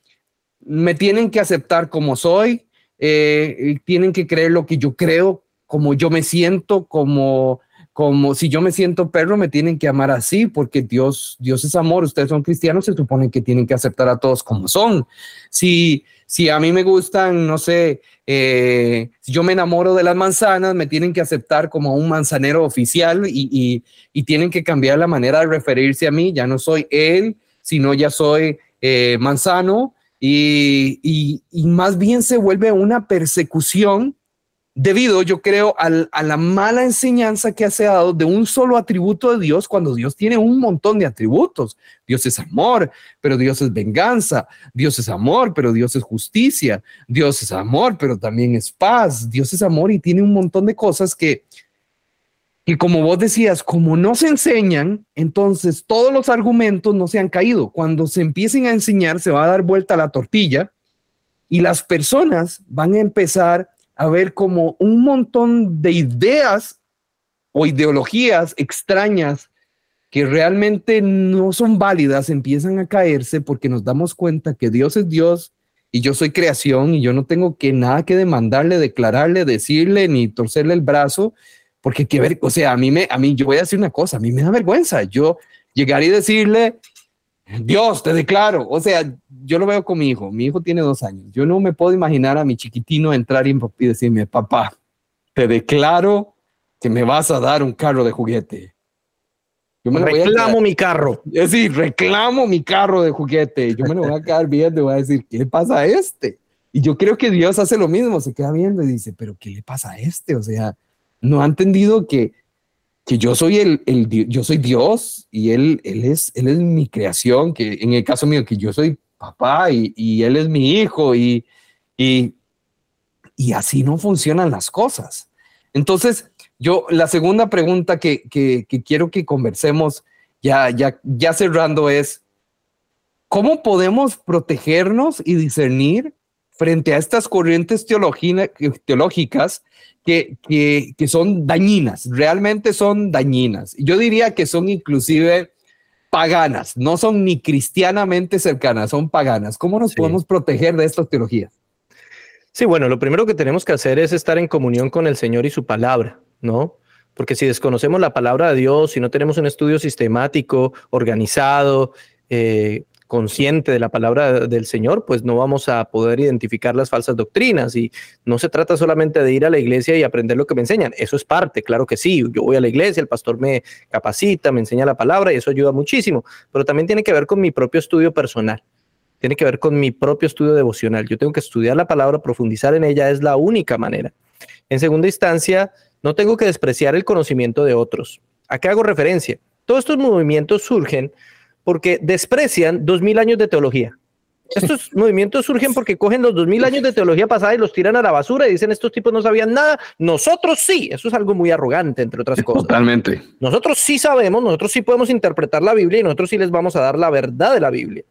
me tienen que aceptar como soy, eh, tienen que creer lo que yo creo, como yo me siento, como, como si yo me siento perro, me tienen que amar así, porque Dios, Dios es amor, ustedes son cristianos, se supone que tienen que aceptar a todos como son. Si, si a mí me gustan, no sé, eh, si yo me enamoro de las manzanas, me tienen que aceptar como un manzanero oficial y, tienen que cambiar la manera de referirse a mí. Ya no soy él, sino ya soy eh, manzano y, y, más bien se vuelve una persecución debido, yo creo, a la mala enseñanza que se ha dado de un solo atributo de Dios cuando Dios tiene un montón de atributos. Dios es amor, pero Dios es venganza. Dios es amor, pero Dios es justicia. Dios es amor, pero también es paz. Dios es amor y tiene un montón de cosas que, que como vos decías, como no se enseñan, entonces todos los argumentos no se han caído. Cuando se empiecen a enseñar, se va a dar vuelta la tortilla y las personas van a empezar a ver como un montón de ideas o ideologías extrañas que realmente no son válidas empiezan a caerse porque nos damos cuenta que Dios es Dios y yo soy creación y yo no tengo que nada que demandarle, declararle, decirle ni torcerle el brazo, porque que ver, o sea, a mí me, a mí, yo voy a decir una cosa, a mí me da vergüenza, yo llegar y decirle, Dios, te declaro. O sea, yo lo veo con mi hijo. Mi hijo tiene dos años. Yo no me puedo imaginar a mi chiquitino entrar y decirme, papá, te declaro que me vas a dar un carro de juguete. Yo me reclamo mi carro. Es decir, reclamo mi carro de juguete. Yo me lo voy a quedar viendo y voy a decir, ¿qué le pasa a este? Y yo creo que Dios hace lo mismo, se queda viendo y dice, pero ¿qué le pasa a este? O sea, no ha entendido que que yo soy el, el, yo soy Dios y él, él, es, él es mi creación, que en el caso mío, que yo soy papá y, y él es mi hijo y, y, y, así no funcionan las cosas. Entonces, yo, la segunda pregunta que, que, que quiero que conversemos ya, ya, ya cerrando es, ¿cómo podemos protegernos y discernir frente a estas corrientes teológicas que, que, que son dañinas, realmente son dañinas. Yo diría que son inclusive paganas, no son ni cristianamente cercanas, son paganas. ¿Cómo nos podemos proteger de estas teologías? Sí, bueno, lo primero que tenemos que hacer es estar en comunión con el Señor y su palabra, ¿no? Porque si desconocemos la palabra de Dios, si no tenemos un estudio sistemático, organizado, eh, consciente de la palabra del Señor, pues no vamos a poder identificar las falsas doctrinas. Y no se trata solamente de ir a la iglesia y aprender lo que me enseñan. Eso es parte, claro que sí. Yo voy a la iglesia, el pastor me capacita, me enseña la palabra y eso ayuda muchísimo. Pero también tiene que ver con mi propio estudio personal. Tiene que ver con mi propio estudio devocional. Yo tengo que estudiar la palabra, profundizar en ella, es la única manera. En segunda instancia, no tengo que despreciar el conocimiento de otros. ¿A qué hago referencia? Todos estos movimientos surgen porque desprecian dos mil años de teología. Estos <laughs> movimientos surgen porque cogen los dos mil años de teología pasada y los tiran a la basura y dicen estos tipos no sabían nada. Nosotros sí, eso es algo muy arrogante, entre otras cosas. Totalmente. Nosotros sí sabemos, nosotros sí podemos interpretar la Biblia y nosotros sí les vamos a dar la verdad de la Biblia.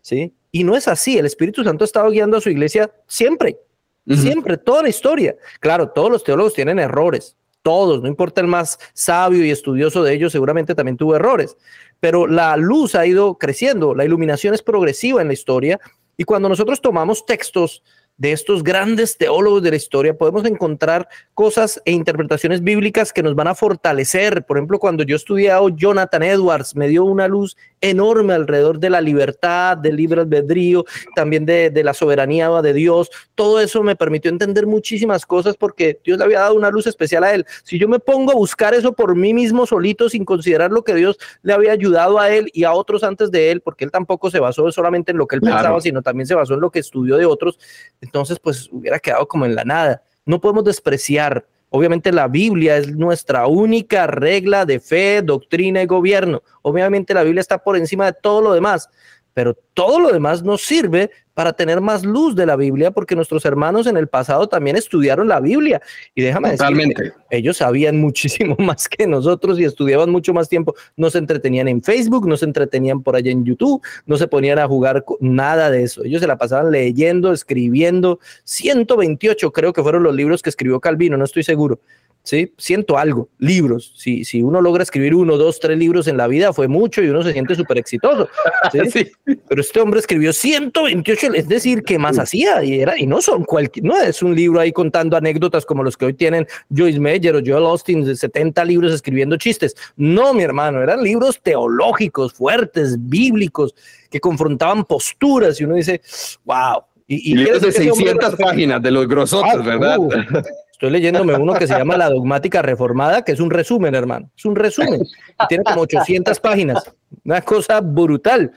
¿sí? Y no es así. El Espíritu Santo ha estado guiando a su iglesia siempre, siempre, toda la historia. Claro, todos los teólogos tienen errores, todos, no importa el más sabio y estudioso de ellos, seguramente también tuvo errores. Pero la luz ha ido creciendo, la iluminación es progresiva en la historia y cuando nosotros tomamos textos de estos grandes teólogos de la historia, podemos encontrar cosas e interpretaciones bíblicas que nos van a fortalecer. Por ejemplo, cuando yo estudiaba Jonathan Edwards, me dio una luz enorme alrededor de la libertad, del libre albedrío, también de, de, la soberanía de Dios. Todo eso me permitió entender muchísimas cosas porque Dios le había dado una luz especial a él. Si yo me pongo a buscar eso por mí mismo solito, sin considerar lo que Dios le había ayudado a él y a otros antes de él, porque él tampoco se basó solamente en lo que él claro. pensaba, sino también se basó en lo que estudió de otros, entonces pues hubiera quedado como en la nada. No podemos despreciar Obviamente la Biblia es nuestra única regla de fe, doctrina y gobierno. Obviamente la Biblia está por encima de todo lo demás, pero todo lo demás nos sirve para tener más luz de la Biblia, porque nuestros hermanos en el pasado también estudiaron la Biblia. Y déjame decir, ellos sabían muchísimo <laughs> más que nosotros y estudiaban mucho más tiempo. No se entretenían en Facebook, no se entretenían por allá en YouTube, no se ponían a jugar nada de eso. Ellos se la pasaban leyendo, escribiendo. 128 creo que fueron los libros que escribió Calvino, no estoy seguro. ¿Sí? Siento algo, libros. Si, si uno logra escribir uno, dos, tres libros en la vida, fue mucho y uno se siente súper exitoso. <laughs> ¿sí? Pero este hombre escribió 128, es decir, ¿qué más hacía? Y, era, y no son cualquier, no es un libro ahí contando anécdotas como los que hoy tienen Joyce Meyer o Joel Austin de 70 libros escribiendo chistes. No, mi hermano, eran libros teológicos, fuertes, bíblicos, que confrontaban posturas y uno dice, wow. Y, y, libros de 600 páginas de los grosotes, ah, ¿verdad? Uh, <laughs> Estoy leyéndome uno que se llama La Dogmática Reformada, que es un resumen, hermano. Es un resumen. tiene como 800 páginas. Una cosa brutal.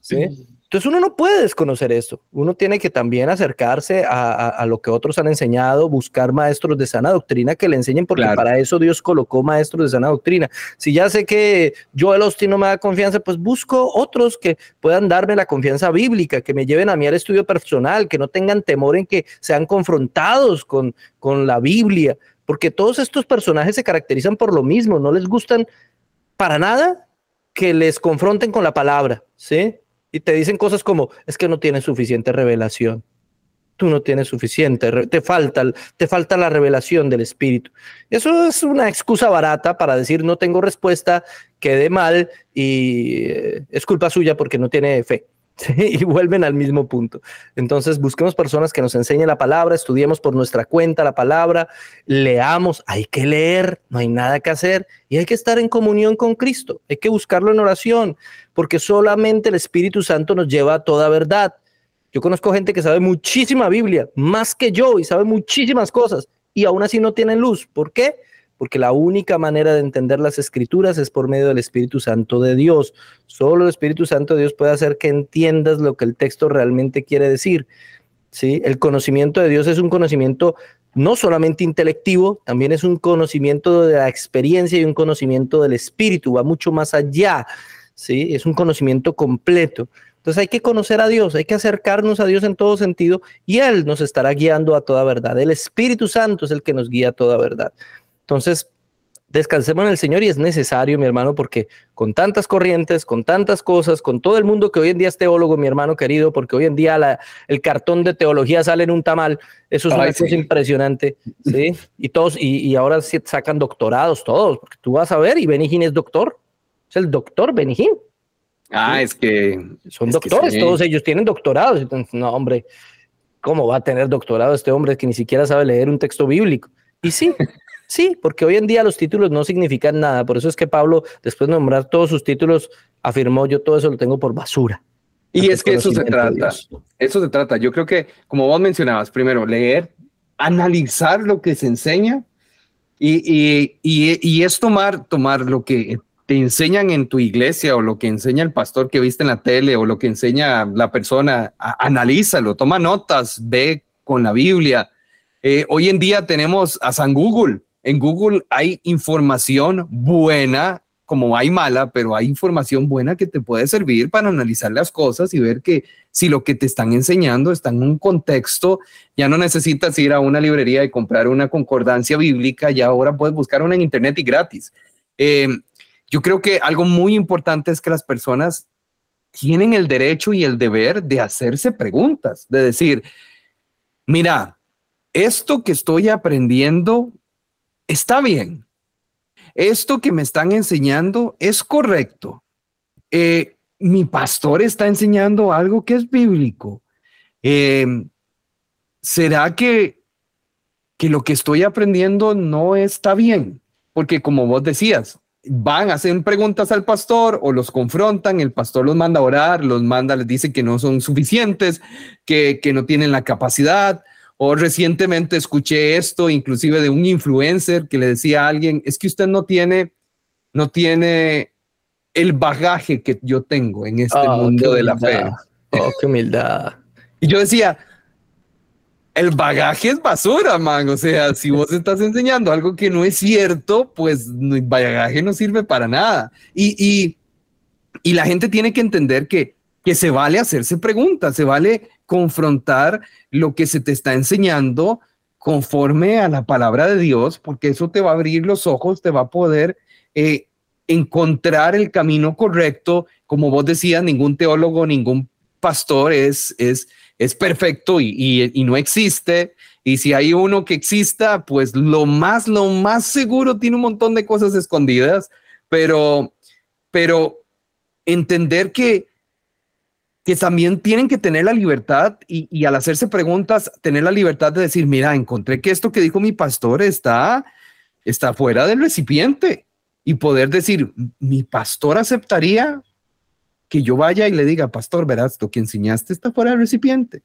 ¿sí? Entonces uno no puede desconocer esto. Uno tiene que también acercarse a, a, a, lo que otros han enseñado, buscar maestros de sana doctrina que le enseñen, porque claro. para eso Dios colocó maestros de sana doctrina. Si ya sé que Joel Austin no me da confianza, pues busco otros que puedan darme la confianza bíblica, que me lleven a mí al estudio personal, que no tengan temor en que sean confrontados con, con la Biblia, porque todos estos personajes se caracterizan por lo mismo, no les gustan para nada que les confronten con la palabra, ¿sí? Y te dicen cosas como, es que no tienes suficiente revelación. Tú no tienes suficiente, te falta, te falta la revelación del Espíritu. Eso es una excusa barata para decir no tengo respuesta, quede mal y eh, es culpa suya porque no tiene fe. <laughs> y vuelven al mismo punto. Entonces, busquemos personas que nos enseñen la palabra, estudiemos por nuestra cuenta la palabra, leamos, hay que leer, no hay nada que hacer y hay que estar en comunión con Cristo, hay que buscarlo en oración, porque solamente el Espíritu Santo nos lleva a toda verdad. Yo conozco gente que sabe muchísima Biblia, más que yo, y sabe muchísimas cosas, y aún así no tienen luz. ¿Por qué? Porque la única manera de entender las escrituras es por medio del Espíritu Santo de Dios. Solo el Espíritu Santo de Dios puede hacer que entiendas lo que el texto realmente quiere decir. ¿sí? El conocimiento de Dios es un conocimiento no solamente intelectivo, también es un conocimiento de la experiencia y un conocimiento del Espíritu, va mucho más allá. ¿sí? Es un conocimiento completo. Entonces hay que conocer a Dios, hay que acercarnos a Dios en todo sentido y Él nos estará guiando a toda verdad. El Espíritu Santo es el que nos guía a toda verdad. Entonces, descansemos en el Señor y es necesario, mi hermano, porque con tantas corrientes, con tantas cosas, con todo el mundo que hoy en día es teólogo, mi hermano querido, porque hoy en día la, el cartón de teología sale en un tamal, eso es una cosa impresionante, ¿sí? <laughs> Y todos, y, y, ahora sacan doctorados todos, porque tú vas a ver y Benigín es doctor, es el doctor Benigín. Ah, es que... Son doctores, todos ellos tienen doctorados. No, hombre, ¿cómo va a tener doctorado este hombre que ni siquiera sabe leer un texto bíblico? Y sí, Sí, porque hoy en día los títulos no significan nada. Por eso es que Pablo, después de nombrar todos sus títulos, afirmó, yo todo eso lo tengo por basura. Y es que eso se trata. Eso se trata. Yo creo que, como vos mencionabas, primero leer, analizar lo que se enseña y, y, y, y es tomar, tomar lo que te enseñan en tu iglesia o lo que enseña el pastor que viste en la tele o lo que enseña la persona, analízalo, toma notas, ve con la Biblia. Eh, hoy en día tenemos a San Google en Google hay información buena, como hay mala, pero hay información buena que te puede servir para analizar las cosas y ver que si lo que te están enseñando está en un contexto, ya no necesitas ir a una librería y comprar una concordancia bíblica, ya ahora puedes buscar una en internet y gratis. Eh, yo creo que algo muy importante es que las personas tienen el derecho y el deber de hacerse preguntas, de decir, mira, esto que estoy aprendiendo está bien. Esto que me están enseñando es correcto. Eh, mi pastor está enseñando algo que es bíblico. Em, ¿Será que, que lo que estoy aprendiendo no está bien? Porque como vos decías, van, a hacer preguntas al pastor o los confrontan, el pastor los manda a orar, los manda, les dice que no son suficientes, que, que no tienen la capacidad, o recientemente escuché esto, inclusive de un influencer que le decía a alguien, es que usted no tiene, no tiene el bagaje que yo tengo en este oh, mundo de la fe. Oh, qué humildad. Y yo decía, el bagaje es basura, man. O sea, si vos estás enseñando algo que no es cierto, pues el bagaje no sirve para nada. Y, y, y la gente tiene que entender que, que se vale hacerse preguntas, se vale confrontar lo que se te está enseñando conforme a la palabra de Dios, porque eso te va a abrir los ojos, te va a poder eh, encontrar el camino correcto. Como vos decías, ningún teólogo, ningún pastor es, es, es perfecto y, y, no existe. Y si hay uno que exista, pues lo más, lo más seguro tiene un montón de cosas escondidas, pero, pero entender que que también tienen que tener la libertad y, al hacerse preguntas, tener la libertad de decir, mira, encontré que esto que dijo mi pastor está, está fuera del recipiente y poder decir, mi pastor aceptaría que yo vaya y le diga, pastor, verás, lo que enseñaste está fuera del recipiente.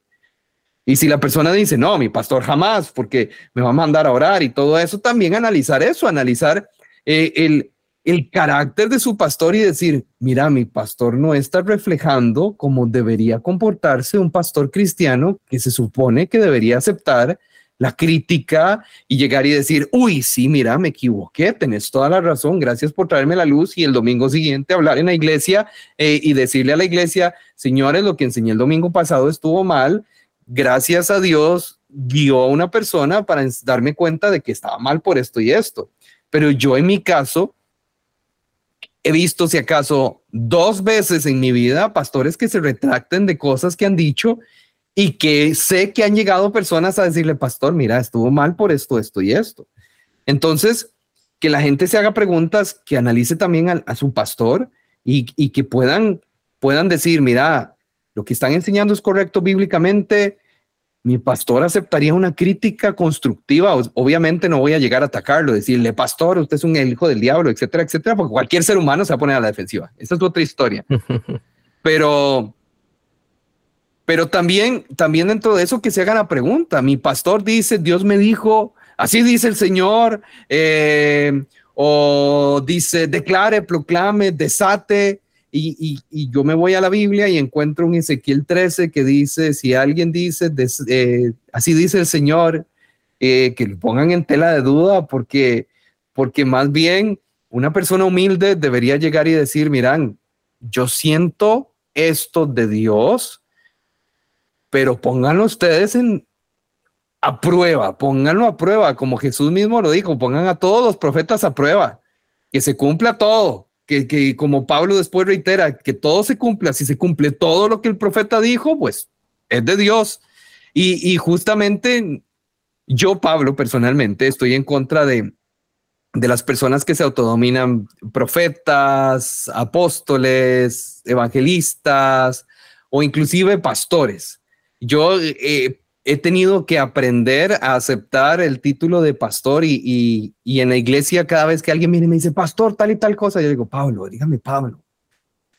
Y si la persona dice, no, mi pastor jamás, porque me va a mandar a orar y todo eso, también analizar eso, analizar eh, el, el carácter de su pastor y decir, mira, mi pastor no está reflejando cómo debería comportarse un pastor cristiano que se supone que debería aceptar la crítica y llegar y decir, uy, sí, mira, me equivoqué, tenés toda la razón, gracias por traerme la luz y el domingo siguiente hablar en la iglesia eh, y decirle a la iglesia, señores, lo que enseñé el domingo pasado estuvo mal, gracias a Dios guió a una persona para darme cuenta de que estaba mal por esto y esto. Pero yo en mi caso, he visto, si acaso, dos veces en mi vida pastores que se retracten de cosas que han dicho y que sé que han llegado personas a decirle, pastor, mira, estuvo mal por esto, esto y esto. Entonces, que la gente se haga preguntas, que analice también a, su pastor y, y, que puedan, puedan decir, mira, lo que están enseñando es correcto bíblicamente, mi pastor aceptaría una crítica constructiva. Obviamente no voy a llegar a atacarlo, decirle, pastor, usted es un hijo del diablo, etcétera, etcétera, porque cualquier ser humano se va a poner a la defensiva. Esa es otra historia. <laughs> pero, pero también, también dentro de eso que se haga la pregunta. Mi pastor dice, Dios me dijo, así dice el Señor, eh, o dice, declare, proclame, desate. Y, yo me voy a la Biblia y encuentro un Ezequiel 13 que dice, si alguien dice, eh, así dice el Señor, eh, que lo pongan en tela de duda, porque, porque más bien una persona humilde debería llegar y decir, miran, yo siento esto de Dios, pero pónganlo ustedes en, a prueba, pónganlo a prueba, como Jesús mismo lo dijo, pongan a todos los profetas a prueba, que se cumpla todo, que, como Pablo después reitera, que todo se cumpla, si se cumple todo lo que el profeta dijo, pues es de Dios. Y, y justamente yo, Pablo, personalmente, estoy en contra de, de las personas que se autodominan profetas, apóstoles, evangelistas o inclusive pastores. Yo eh, he tenido que aprender a aceptar el título de pastor y, y, en la iglesia cada vez que alguien viene y me dice, pastor, tal y tal cosa, yo digo, Pablo, dígame Pablo,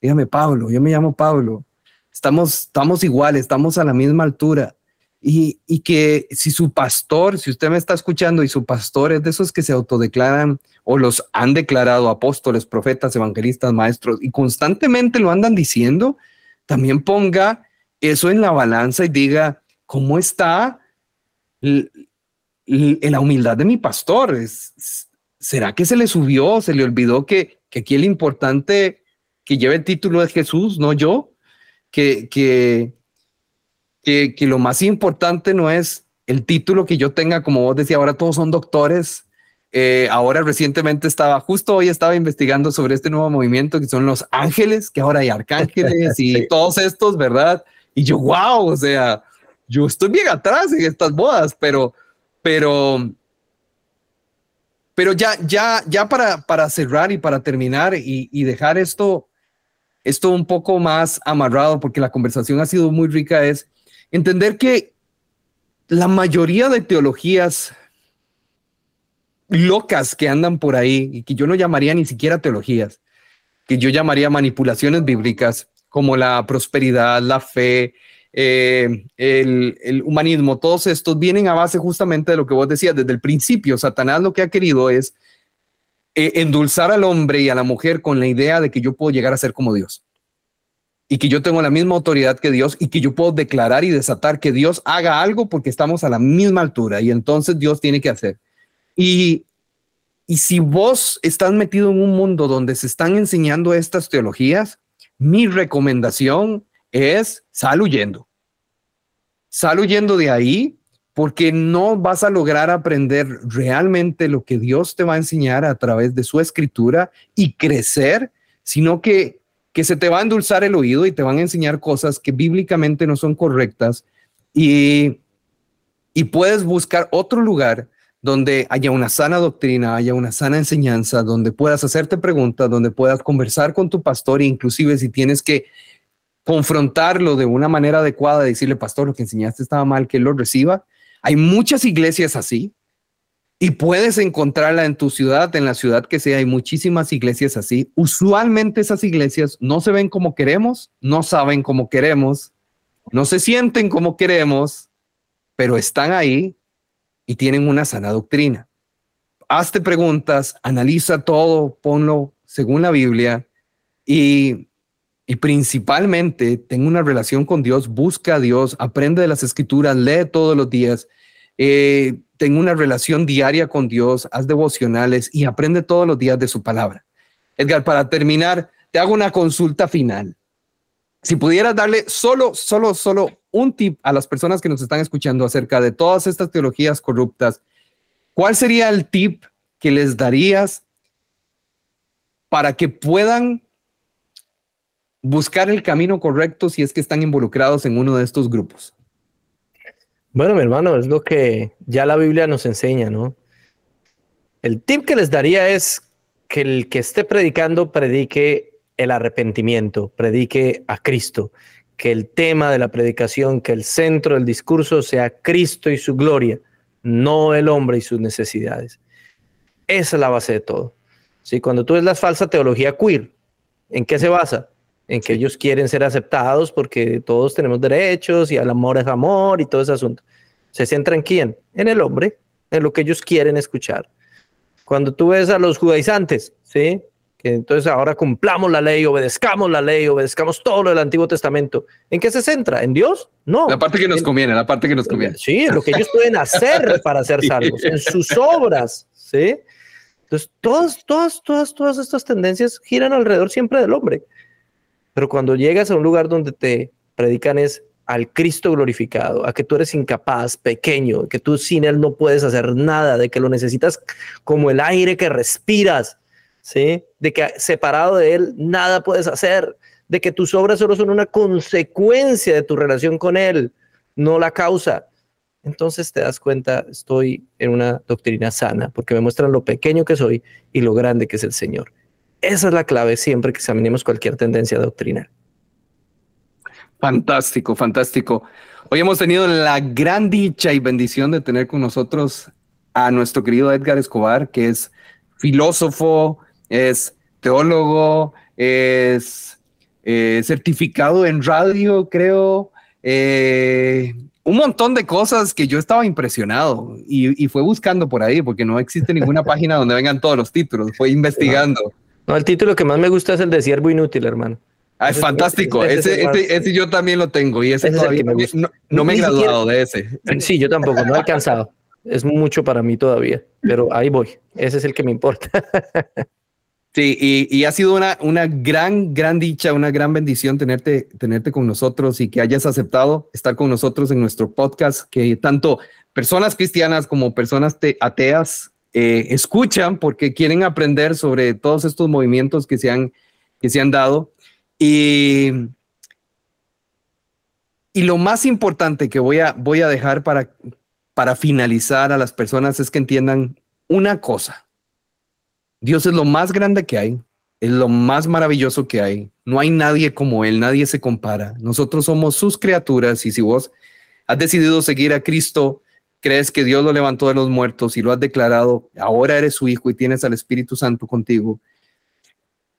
dígame Pablo, yo me llamo Pablo, estamos, estamos iguales, estamos a la misma altura. Y, y, que si su pastor, si usted me está escuchando y su pastor es de esos que se autodeclaran o los han declarado apóstoles, profetas, evangelistas, maestros y constantemente lo andan diciendo, también ponga eso en la balanza y diga, ¿cómo está la humildad de mi pastor? ¿Será que se le subió, se le olvidó que, que aquí el importante que lleve el título es Jesús, no yo? Que, que, que, que lo más importante no es el título que yo tenga, como vos decía, ahora todos son doctores. Eh, ahora recientemente estaba, justo hoy estaba investigando sobre este nuevo movimiento que son los ángeles, que ahora hay arcángeles y <laughs> todos estos, ¿verdad? Y yo, wow, o sea, yo estoy bien atrás en estas bodas, pero, pero, pero ya, ya, ya para, para cerrar y para terminar y, dejar esto, esto un poco más amarrado, porque la conversación ha sido muy rica, es entender que la mayoría de teologías locas que andan por ahí y que yo no llamaría ni siquiera teologías, que yo llamaría manipulaciones bíblicas como la prosperidad, la fe, eh, el, humanismo, todos estos vienen a base justamente de lo que vos decías desde el principio. Satanás lo que ha querido es eh, endulzar al hombre y a la mujer con la idea de que yo puedo llegar a ser como Dios y que yo tengo la misma autoridad que Dios y que yo puedo declarar y desatar que Dios haga algo porque estamos a la misma altura y entonces Dios tiene que hacer. Y, y si vos estás metido en un mundo donde se están enseñando estas teologías, mi recomendación es sal huyendo. Sal huyendo de ahí porque no vas a lograr aprender realmente lo que Dios te va a enseñar a través de su escritura y crecer, sino que que se te va a endulzar el oído y te van a enseñar cosas que bíblicamente no son correctas y, y puedes buscar otro lugar donde haya una sana doctrina, haya una sana enseñanza, donde puedas hacerte preguntas, donde puedas conversar con tu pastor inclusive si tienes que confrontarlo de una manera adecuada, decirle, pastor, lo que enseñaste estaba mal, que él lo reciba. Hay muchas iglesias así, y puedes encontrarla en tu ciudad, en la ciudad que sea. Hay muchísimas iglesias así. Usualmente esas iglesias no se ven como queremos, no saben como queremos, no se sienten como queremos, pero están ahí y tienen una sana doctrina. Hazte preguntas, analiza todo, ponlo según la Biblia y, y principalmente ten una relación con Dios, busca a Dios, aprende de las escrituras, lee todos los días. Eh, ten una relación diaria con Dios, haz devocionales y aprende todos los días de su palabra. Edgar, para terminar, te hago una consulta final. Si pudieras darle solo, solo, solo un tip a las personas que nos están escuchando acerca de todas estas teologías corruptas, ¿cuál sería el tip que les darías para que puedan buscar el camino correcto si es que están involucrados en uno de estos grupos? Bueno, mi hermano, es lo que ya la Biblia nos enseña, ¿no? El tip que les daría es que el que esté predicando predique el arrepentimiento, predique a Cristo, que el tema de la predicación, que el centro del discurso sea Cristo y su gloria, no el hombre y sus necesidades. Esa es la base de todo. ¿Sí? Cuando tú ves la falsa teología queer, ¿en qué se basa? En que ellos quieren ser aceptados porque todos tenemos derechos y el amor es amor y todo ese asunto. ¿Se centra en quién? En el hombre, en lo que ellos quieren escuchar. Cuando tú ves a los judaizantes, ¿sí? Que entonces ahora cumplamos la ley, obedezcamos la ley, obedezcamos todo lo del Antiguo Testamento. ¿En qué se centra? ¿En Dios? No. La parte que nos conviene, la parte que nos conviene. Sí, en lo que ellos pueden hacer <laughs> para ser salvos, en sus obras, ¿sí? Entonces, todas, todas, todas, todas estas tendencias giran alrededor siempre del hombre. Pero cuando llegas a un lugar donde te predican es al Cristo glorificado, a que tú eres incapaz, pequeño, que tú sin Él no puedes hacer nada, de que lo necesitas como el aire que respiras, ¿sí? De que separado de Él nada puedes hacer, de que tus obras solo son una consecuencia de tu relación con Él, no la causa. Entonces te das cuenta, estoy en una doctrina sana, porque me muestran lo pequeño que soy y lo grande que es el Señor. Esa es la clave siempre que examinemos cualquier tendencia doctrinal. Fantástico, fantástico. Hoy hemos tenido la gran dicha y bendición de tener con nosotros a nuestro querido Edgar Escobar, que es filósofo, es teólogo, es eh, certificado en radio, creo, eh, un montón de cosas que yo estaba impresionado y, fue buscando por ahí, porque no existe ninguna <laughs> página donde vengan todos los títulos, fue investigando. No, el título que más me gusta es el de Siervo Inútil, hermano. Ah, es fantástico. Ese, ese, yo también lo tengo y ese, todavía me no, me he graduado de ese. Sí, yo tampoco, no he alcanzado. Es mucho para mí todavía, pero ahí voy. Ese es el que me importa. <laughs> Sí, y, ha sido una, una gran, gran dicha, una gran bendición tenerte, tenerte con nosotros y que hayas aceptado estar con nosotros en nuestro podcast, que tanto personas cristianas como personas ateas eh, escuchan porque quieren aprender sobre todos estos movimientos que se han, que se han dado. Y, y lo más importante que voy a, voy a dejar para, para finalizar a las personas es que entiendan una cosa. Dios es lo más grande que hay, es lo más maravilloso que hay. No hay nadie como Él, nadie se compara. Nosotros somos sus criaturas y si vos has decidido seguir a Cristo, crees que Dios lo levantó de los muertos y lo has declarado, ahora eres su hijo y tienes al Espíritu Santo contigo,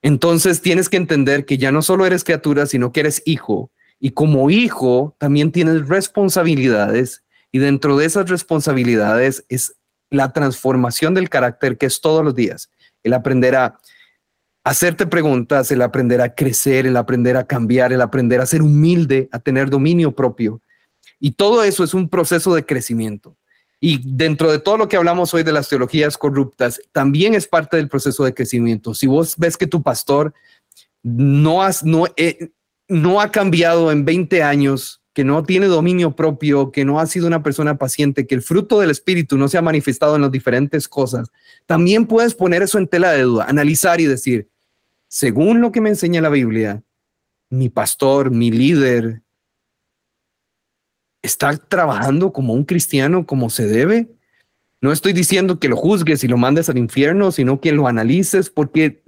entonces tienes que entender que ya no solo eres criatura, sino que eres hijo. Y como hijo también tienes responsabilidades y dentro de esas responsabilidades es la transformación del carácter que es todos los días. El aprender a hacerte preguntas, el aprender a crecer, el aprender a cambiar, el aprender a ser humilde, a tener dominio propio. Y todo eso es un proceso de crecimiento. Y dentro de todo lo que hablamos hoy de las teologías corruptas, también es parte del proceso de crecimiento. Si vos ves que tu pastor no, eh, ha cambiado en 20 años, que no tiene dominio propio, que no ha sido una persona paciente, que el fruto del espíritu no se ha manifestado en las diferentes cosas, también puedes poner eso en tela de duda, analizar y decir, según lo que me enseña la Biblia, mi pastor, mi líder, está trabajando como un cristiano como se debe. No estoy diciendo que lo juzgues y lo mandes al infierno, sino que lo analices porque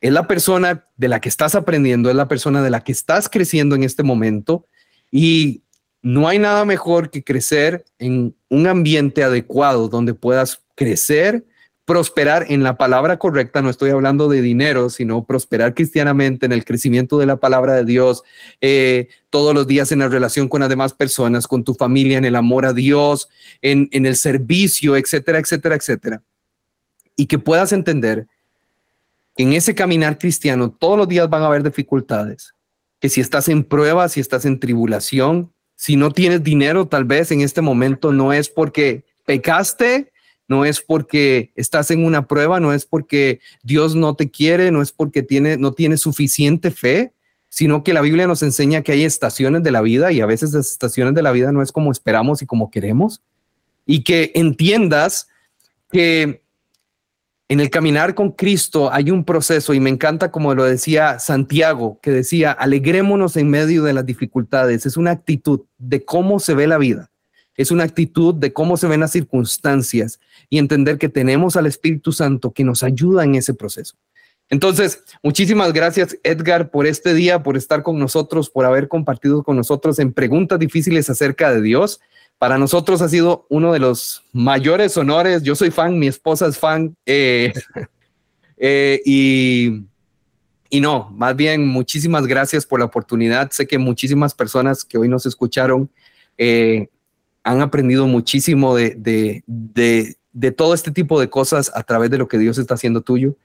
es la persona de la que estás aprendiendo, es la persona de la que estás creciendo en este momento y no hay nada mejor que crecer en un ambiente adecuado donde puedas crecer prosperar en la palabra correcta, no estoy hablando de dinero, sino prosperar cristianamente en el crecimiento de la palabra de Dios, eh, todos los días en la relación con las demás personas, con tu familia, en el amor a Dios, en, en el servicio, etcétera, etcétera, etcétera. Y que puedas entender que en ese caminar cristiano todos los días van a haber dificultades, que si estás en prueba, si estás en tribulación, si no tienes dinero, tal vez en este momento no es porque pecaste, no es porque estás en una prueba, no es porque Dios no te quiere, no es porque tiene, no tiene suficiente fe, sino que la Biblia nos enseña que hay estaciones de la vida y a veces las estaciones de la vida no es como esperamos y como queremos. Y que entiendas que en el caminar con Cristo hay un proceso y me encanta como lo decía Santiago, que decía, alegrémonos en medio de las dificultades. Es una actitud de cómo se ve la vida es una actitud de cómo se ven las circunstancias y entender que tenemos al Espíritu Santo que nos ayuda en ese proceso. Entonces, muchísimas gracias Edgar por este día, por estar con nosotros, por haber compartido con nosotros en preguntas difíciles acerca de Dios. Para nosotros ha sido uno de los mayores honores. Yo soy fan, mi esposa es fan. Eh, <laughs> eh, y, y no, más bien muchísimas gracias por la oportunidad. Sé que muchísimas personas que hoy nos escucharon eh, han aprendido muchísimo de, de, de, de, todo este tipo de cosas a través de lo que Dios está haciendo tuyo.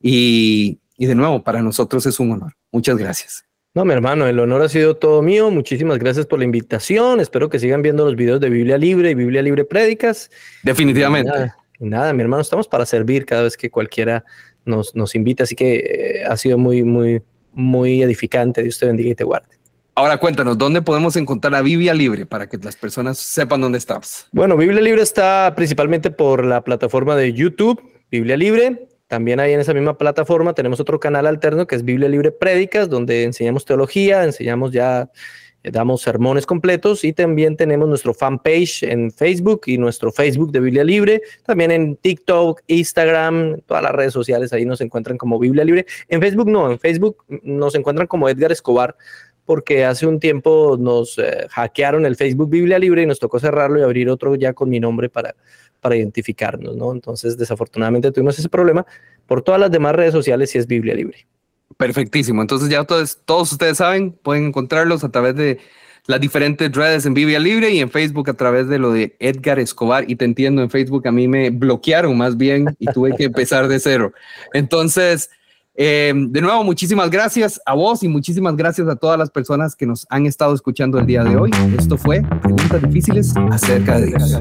Y, y de nuevo, para nosotros es un honor. Muchas gracias. No, mi hermano, el honor ha sido todo mío. Muchísimas gracias por la invitación. Espero que sigan viendo los videos de Biblia Libre y Biblia Libre Prédicas. Definitivamente. nada, nada, mi hermano, estamos para servir cada vez que cualquiera nos, nos invita. Así que eh, ha sido muy, muy, muy edificante. Dios te bendiga y te guarde. Ahora cuéntanos, ¿dónde podemos encontrar la Biblia Libre para que las personas sepan dónde estás? Bueno, Biblia Libre está principalmente por la plataforma de YouTube, Biblia Libre. También ahí en esa misma plataforma tenemos otro canal alterno que es Biblia Libre Prédicas, donde enseñamos teología, enseñamos ya, eh, damos sermones completos y también tenemos nuestro fanpage en Facebook y nuestro Facebook de Biblia Libre. También en TikTok, Instagram, todas las redes sociales ahí nos encuentran como Biblia Libre. En Facebook no, en Facebook nos encuentran como Edgar Escobar porque hace un tiempo nos eh, hackearon el Facebook Biblia Libre y nos tocó cerrarlo y abrir otro ya con mi nombre para, para identificarnos, ¿no? Entonces, desafortunadamente tuvimos ese problema. Por todas las demás redes sociales sí es Biblia Libre. Perfectísimo. Entonces ya todos, todos ustedes saben, pueden encontrarlos a través de las diferentes redes en Biblia Libre y en Facebook a través de lo de Edgar Escobar. Y te entiendo, en Facebook a mí me bloquearon más bien y tuve que empezar de cero. Entonces, eh, de nuevo, muchísimas gracias a vos y muchísimas gracias a todas las personas que nos han estado escuchando el día de hoy. Esto fue Preguntas Difíciles acerca de Dios.